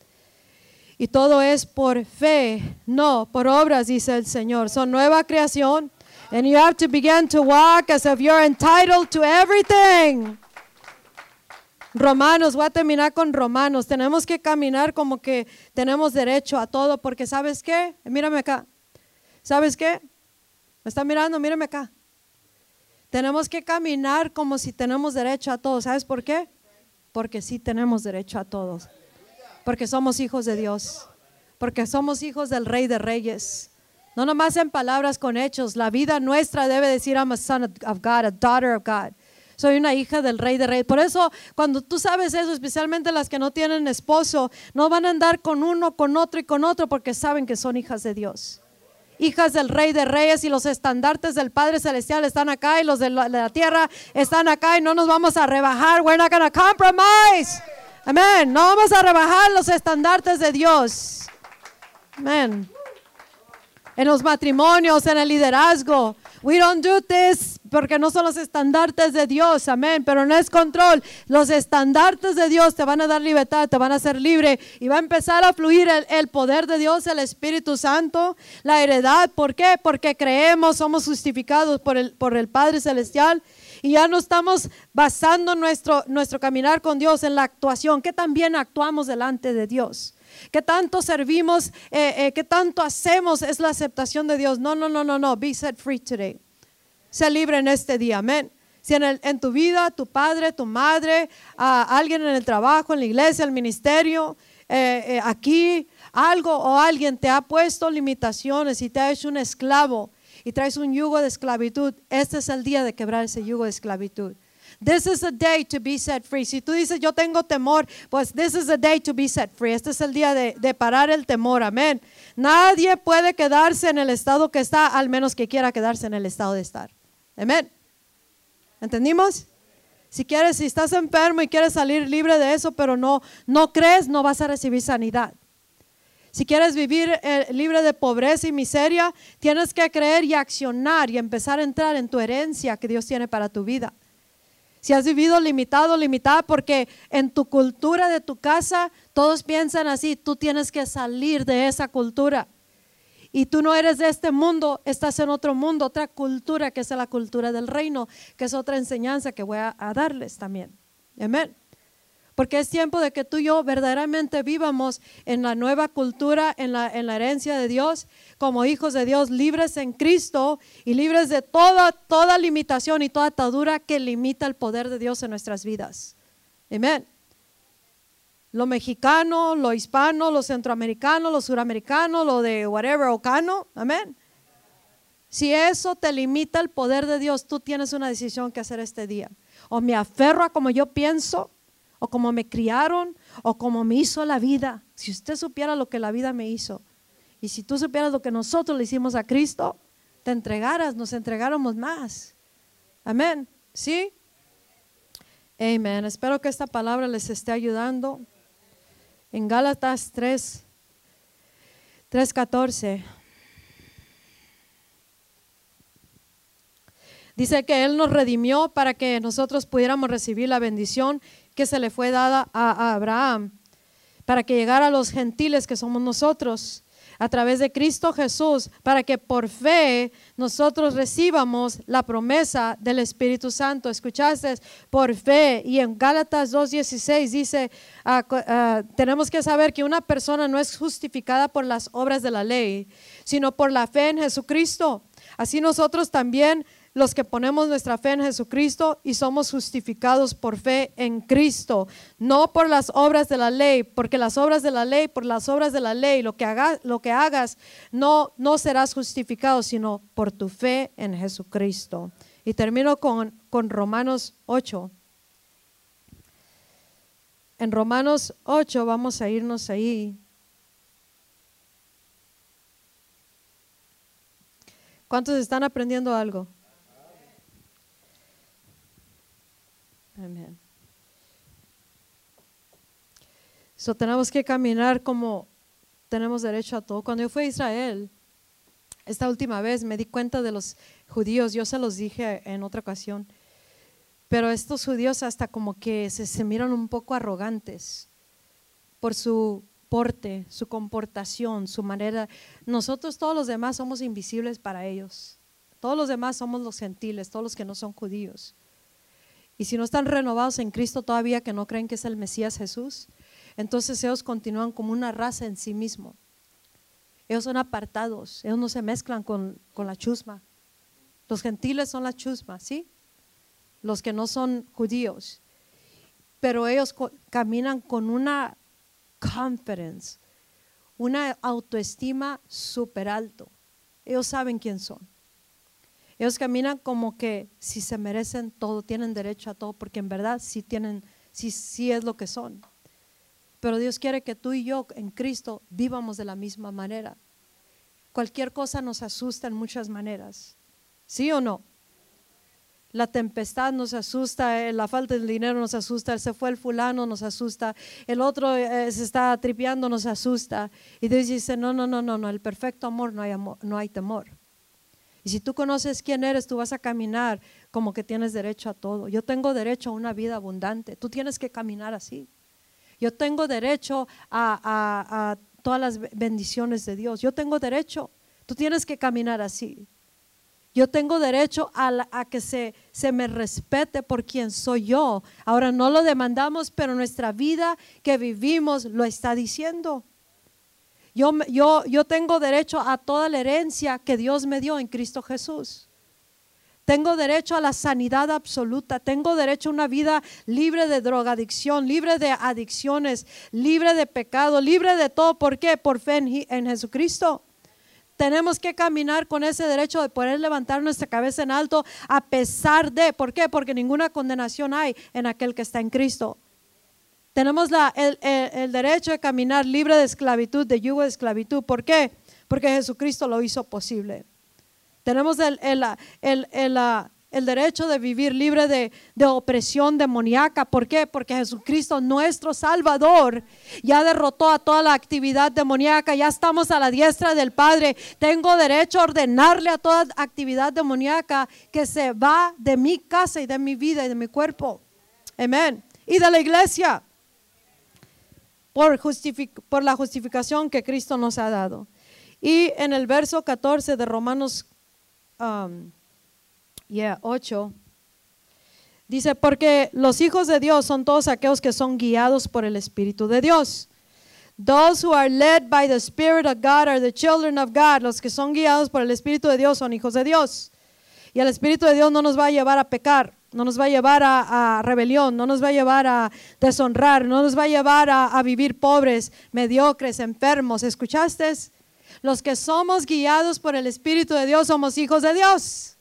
Y todo es por fe, no por obras, dice el Señor. Son nueva creación. And you have to begin to walk as if you're entitled to everything. Romanos, voy a terminar con Romanos. Tenemos que caminar como que tenemos derecho a todo, porque ¿sabes qué? Mírame acá. ¿Sabes qué? ¿Me está mirando? Mírame acá. Tenemos que caminar como si tenemos derecho a todo. ¿Sabes por qué? Porque sí tenemos derecho a todos. Porque somos hijos de Dios. Porque somos hijos del Rey de Reyes. No nomás en palabras con hechos. La vida nuestra debe decir, I'm a son of God, a daughter of God soy una hija del rey de reyes. Por eso, cuando tú sabes eso, especialmente las que no tienen esposo, no van a andar con uno, con otro y con otro porque saben que son hijas de Dios. Hijas del rey de reyes y los estandartes del Padre Celestial están acá y los de la, tierra están acá y no nos vamos a rebajar. We're not to compromise. Amén. No vamos a rebajar los estandartes de Dios. Amén. En los matrimonios, en el liderazgo, We don't do this porque no son los estandartes de Dios, amén, pero no es control. Los estandartes de Dios te van a dar libertad, te van a hacer libre y va a empezar a fluir el, poder de Dios, el Espíritu Santo, la heredad. ¿Por qué? Porque creemos, somos justificados por el, por el Padre Celestial y ya no estamos basando nuestro, nuestro caminar con Dios en la actuación, que también actuamos delante de Dios. ¿Qué tanto servimos? Eh, eh, ¿Qué tanto hacemos? Es la aceptación de Dios. No, no, no, no, no. Be set free today. Sé libre en este día. Amén. Si en, en, tu vida, tu padre, tu madre, alguien en el trabajo, en la iglesia, el ministerio, eh, aquí, algo o alguien te ha puesto limitaciones y te ha hecho un esclavo y traes un yugo de esclavitud, este es el día de quebrar ese yugo de esclavitud. This is a day to be set free. Si tú dices, yo tengo temor, pues this is a day to be set free. Este es el día de, de parar el temor. Amén. Nadie puede quedarse en el estado que está, al menos que quiera quedarse en el estado de estar. Amén. ¿Entendimos? Si quieres, si estás enfermo y quieres salir libre de eso, pero no, no crees, no vas a recibir sanidad. Si quieres vivir eh, libre de pobreza y miseria, tienes que creer y accionar y empezar a entrar en tu herencia que Dios tiene para tu vida. Si has vivido limitado, limitada, porque en tu cultura de tu casa todos piensan así, tú tienes que salir de esa cultura. Y tú no eres de este mundo, estás en otro mundo, otra cultura que es la cultura del reino, que es otra enseñanza que voy a, a darles también. Amén. Porque es tiempo de que tú y yo verdaderamente vivamos en la nueva cultura, en la, en la herencia de Dios, como hijos de Dios, libres en Cristo y libres de toda, toda limitación y toda atadura que limita el poder de Dios en nuestras vidas. Amén. Lo mexicano, lo hispano, lo centroamericano, lo suramericano, lo de whatever, ocano. Amén. Si eso te limita el poder de Dios, tú tienes una decisión que hacer este día. O me aferro a como yo pienso o como me criaron, o como me hizo la vida. Si usted supiera lo que la vida me hizo, y si tú supieras lo que nosotros le hicimos a Cristo, te entregaras, nos entregáramos más. Amén. ¿Sí? Amén. Espero que esta palabra les esté ayudando. En Gálatas 3, 3.14. Dice que Él nos redimió para que nosotros pudiéramos recibir la bendición que se le fue dada a, Abraham para que llegara a los gentiles que somos nosotros a través de Cristo Jesús, para que por fe nosotros recibamos la promesa del Espíritu Santo. ¿Escuchaste? Por fe. Y en Gálatas 2.16 dice, ah, ah, tenemos que saber que una persona no es justificada por las obras de la ley, sino por la fe en Jesucristo. Así nosotros también los que ponemos nuestra fe en Jesucristo y somos justificados por fe en Cristo, no por las obras de la ley, porque las obras de la ley, por las obras de la ley, lo que, hagas, no, no serás justificado, sino por tu fe en Jesucristo. Y termino con, con Romanos 8. En Romanos 8 vamos a irnos ahí. ¿Cuántos están aprendiendo algo? Amén. So, tenemos que caminar como tenemos derecho a todo. Cuando yo fui a Israel, esta última vez me di cuenta de los judíos, yo se los dije en otra ocasión, pero estos judíos hasta como que se, se miran un poco arrogantes por su porte, su comportación, su manera. Nosotros todos los demás somos invisibles para ellos. Todos los demás somos los gentiles, todos los que no son judíos. Y si no están renovados en Cristo todavía, que no creen que es el Mesías Jesús, entonces ellos continúan como una raza en sí mismo. Ellos son apartados, ellos no se mezclan con, con la chusma. Los gentiles son la chusma, ¿sí? Los que no son judíos. Pero ellos caminan con una confidence, una autoestima súper alto. Ellos saben quién son. Ellos caminan como que si se merecen todo, tienen derecho a todo, porque en verdad sí tienen, sí, sí es lo que son. Pero Dios quiere que tú y yo en Cristo vivamos de la misma manera. Cualquier cosa nos asusta en muchas maneras. ¿Sí o no? La tempestad nos asusta, eh, la falta de dinero nos asusta, se fue el fulano nos asusta, el otro eh, se está tripeando nos asusta. Y Dios dice, no, no, no, no, no, el perfecto amor no hay, amor, no hay temor. Y si tú conoces quién eres, tú vas a caminar como que tienes derecho a todo. Yo tengo derecho a una vida abundante, tú tienes que caminar así. Yo tengo derecho a, todas las bendiciones de Dios. Yo tengo derecho. Tú tienes que caminar así. Yo tengo derecho a, que se, se, me respete por quien soy yo. Ahora no lo demandamos, pero nuestra vida que vivimos lo está diciendo. Yo, yo, yo tengo derecho a toda la herencia que Dios me dio en Cristo Jesús. Tengo derecho a la sanidad absoluta. Tengo derecho a una vida libre de drogadicción, libre de adicciones, libre de pecado, libre de todo. ¿Por qué? Por fe en, Jesucristo. Tenemos que caminar con ese derecho de poder levantar nuestra cabeza en alto a pesar de, ¿por qué? Porque ninguna condenación hay en aquel que está en Cristo. Tenemos el, derecho de caminar libre de esclavitud, de yugo de esclavitud. ¿Por qué? Porque Jesucristo lo hizo posible. Tenemos el, el, derecho de vivir libre de, opresión demoníaca. ¿Por qué? Porque Jesucristo, nuestro Salvador, ya derrotó a toda la actividad demoníaca. Ya estamos a la diestra del Padre. Tengo derecho a ordenarle a toda actividad demoníaca que se va de mi casa y de mi vida y de mi cuerpo. Amén. Y de la iglesia. Por, por la justificación que Cristo nos ha dado. Y en el verso 14 de Romanos um, 8, dice, porque los hijos de Dios son todos aquellos que son guiados por el Espíritu de Dios. Those who are led by the Spirit of God are the children of God. Los que son guiados por el Espíritu de Dios son hijos de Dios. Y el Espíritu de Dios no nos va a llevar a pecar, no nos va a llevar a, rebelión, no nos va a llevar a deshonrar, no nos va a llevar a, vivir pobres, mediocres, enfermos. ¿Escuchaste? Los que somos guiados por el Espíritu de Dios somos hijos de Dios.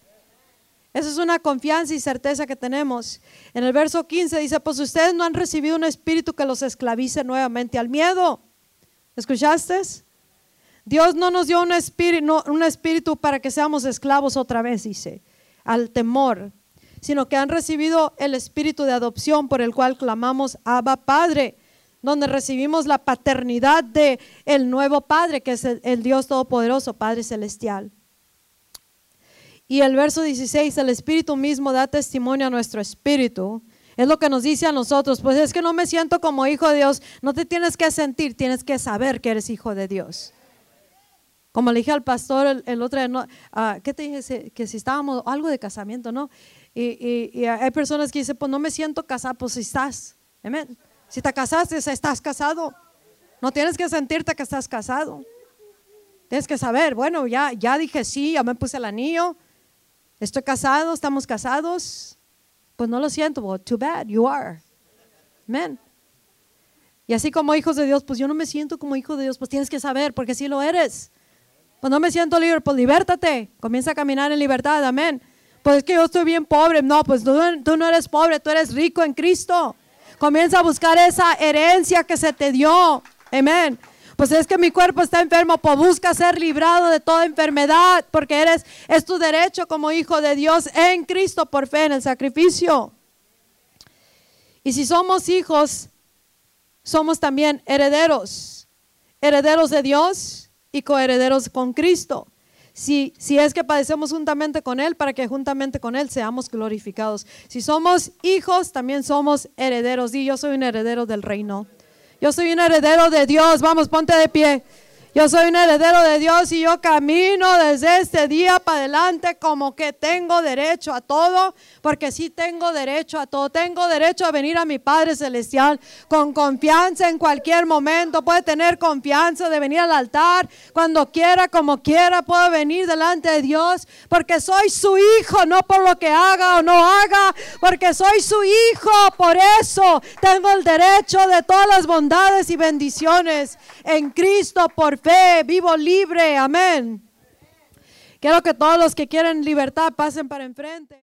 Esa es una confianza y certeza que tenemos. En el verso 15 dice, pues ustedes no han recibido un espíritu que los esclavice nuevamente al miedo. ¿Escuchaste? Dios no nos dio un espíritu, un espíritu para que seamos esclavos otra vez, dice, al temor, sino que han recibido el espíritu de adopción por el cual clamamos, Abba Padre donde recibimos la paternidad de el nuevo Padre, que es el, Dios Todopoderoso, Padre Celestial. Y el verso 16, el Espíritu mismo da testimonio a nuestro espíritu. Es lo que nos dice a nosotros, pues es que no me siento como hijo de Dios. No te tienes que sentir, tienes que saber que eres hijo de Dios. Como le dije al pastor el, otro día, ah, ¿qué te dije? Que si estábamos, algo de casamiento, ¿no? Y, y, hay personas que dicen, pues no me siento casada, pues si estás. Amén. Si te casaste, estás casado. No tienes que sentirte que estás casado. Tienes que saber, bueno, ya, ya dije sí, ya me puse el anillo. Estoy casado, estamos casados. Pues no lo siento, but too bad, you are. Amen. Y así como hijos de Dios, pues yo no me siento como hijo de Dios, pues tienes que saber, porque si lo eres. Pues no me siento libre, pues libértate. Comienza a caminar en libertad, amén. Pues es que yo estoy bien pobre. No, pues tú no eres pobre, tú eres rico en Cristo. Comienza a buscar esa herencia que se te dio. Amén. Pues es que mi cuerpo está enfermo, pues busca ser librado de toda enfermedad, porque eres, es tu derecho como hijo de Dios en Cristo por fe en el sacrificio. Y si somos hijos, somos también herederos, herederos de Dios y coherederos con Cristo si, es que padecemos juntamente con Él, para que juntamente con Él seamos glorificados. Si somos hijos, también somos herederos. Y yo soy un heredero del reino. Yo soy un heredero de Dios. Vamos, ponte de pie. Yo soy un heredero de Dios y yo camino desde este día para adelante como que tengo derecho a todo, porque sí tengo derecho a todo. Tengo derecho a venir a mi Padre Celestial con confianza en cualquier momento. Puede tener confianza de venir al altar cuando quiera, como quiera. Puedo venir delante de Dios porque soy su hijo, no por lo que haga o no haga, porque soy su hijo. Por eso tengo el derecho de todas las bondades y bendiciones en Cristo por fe, vivo libre, amén. Quiero que todos los que quieren libertad pasen para enfrente.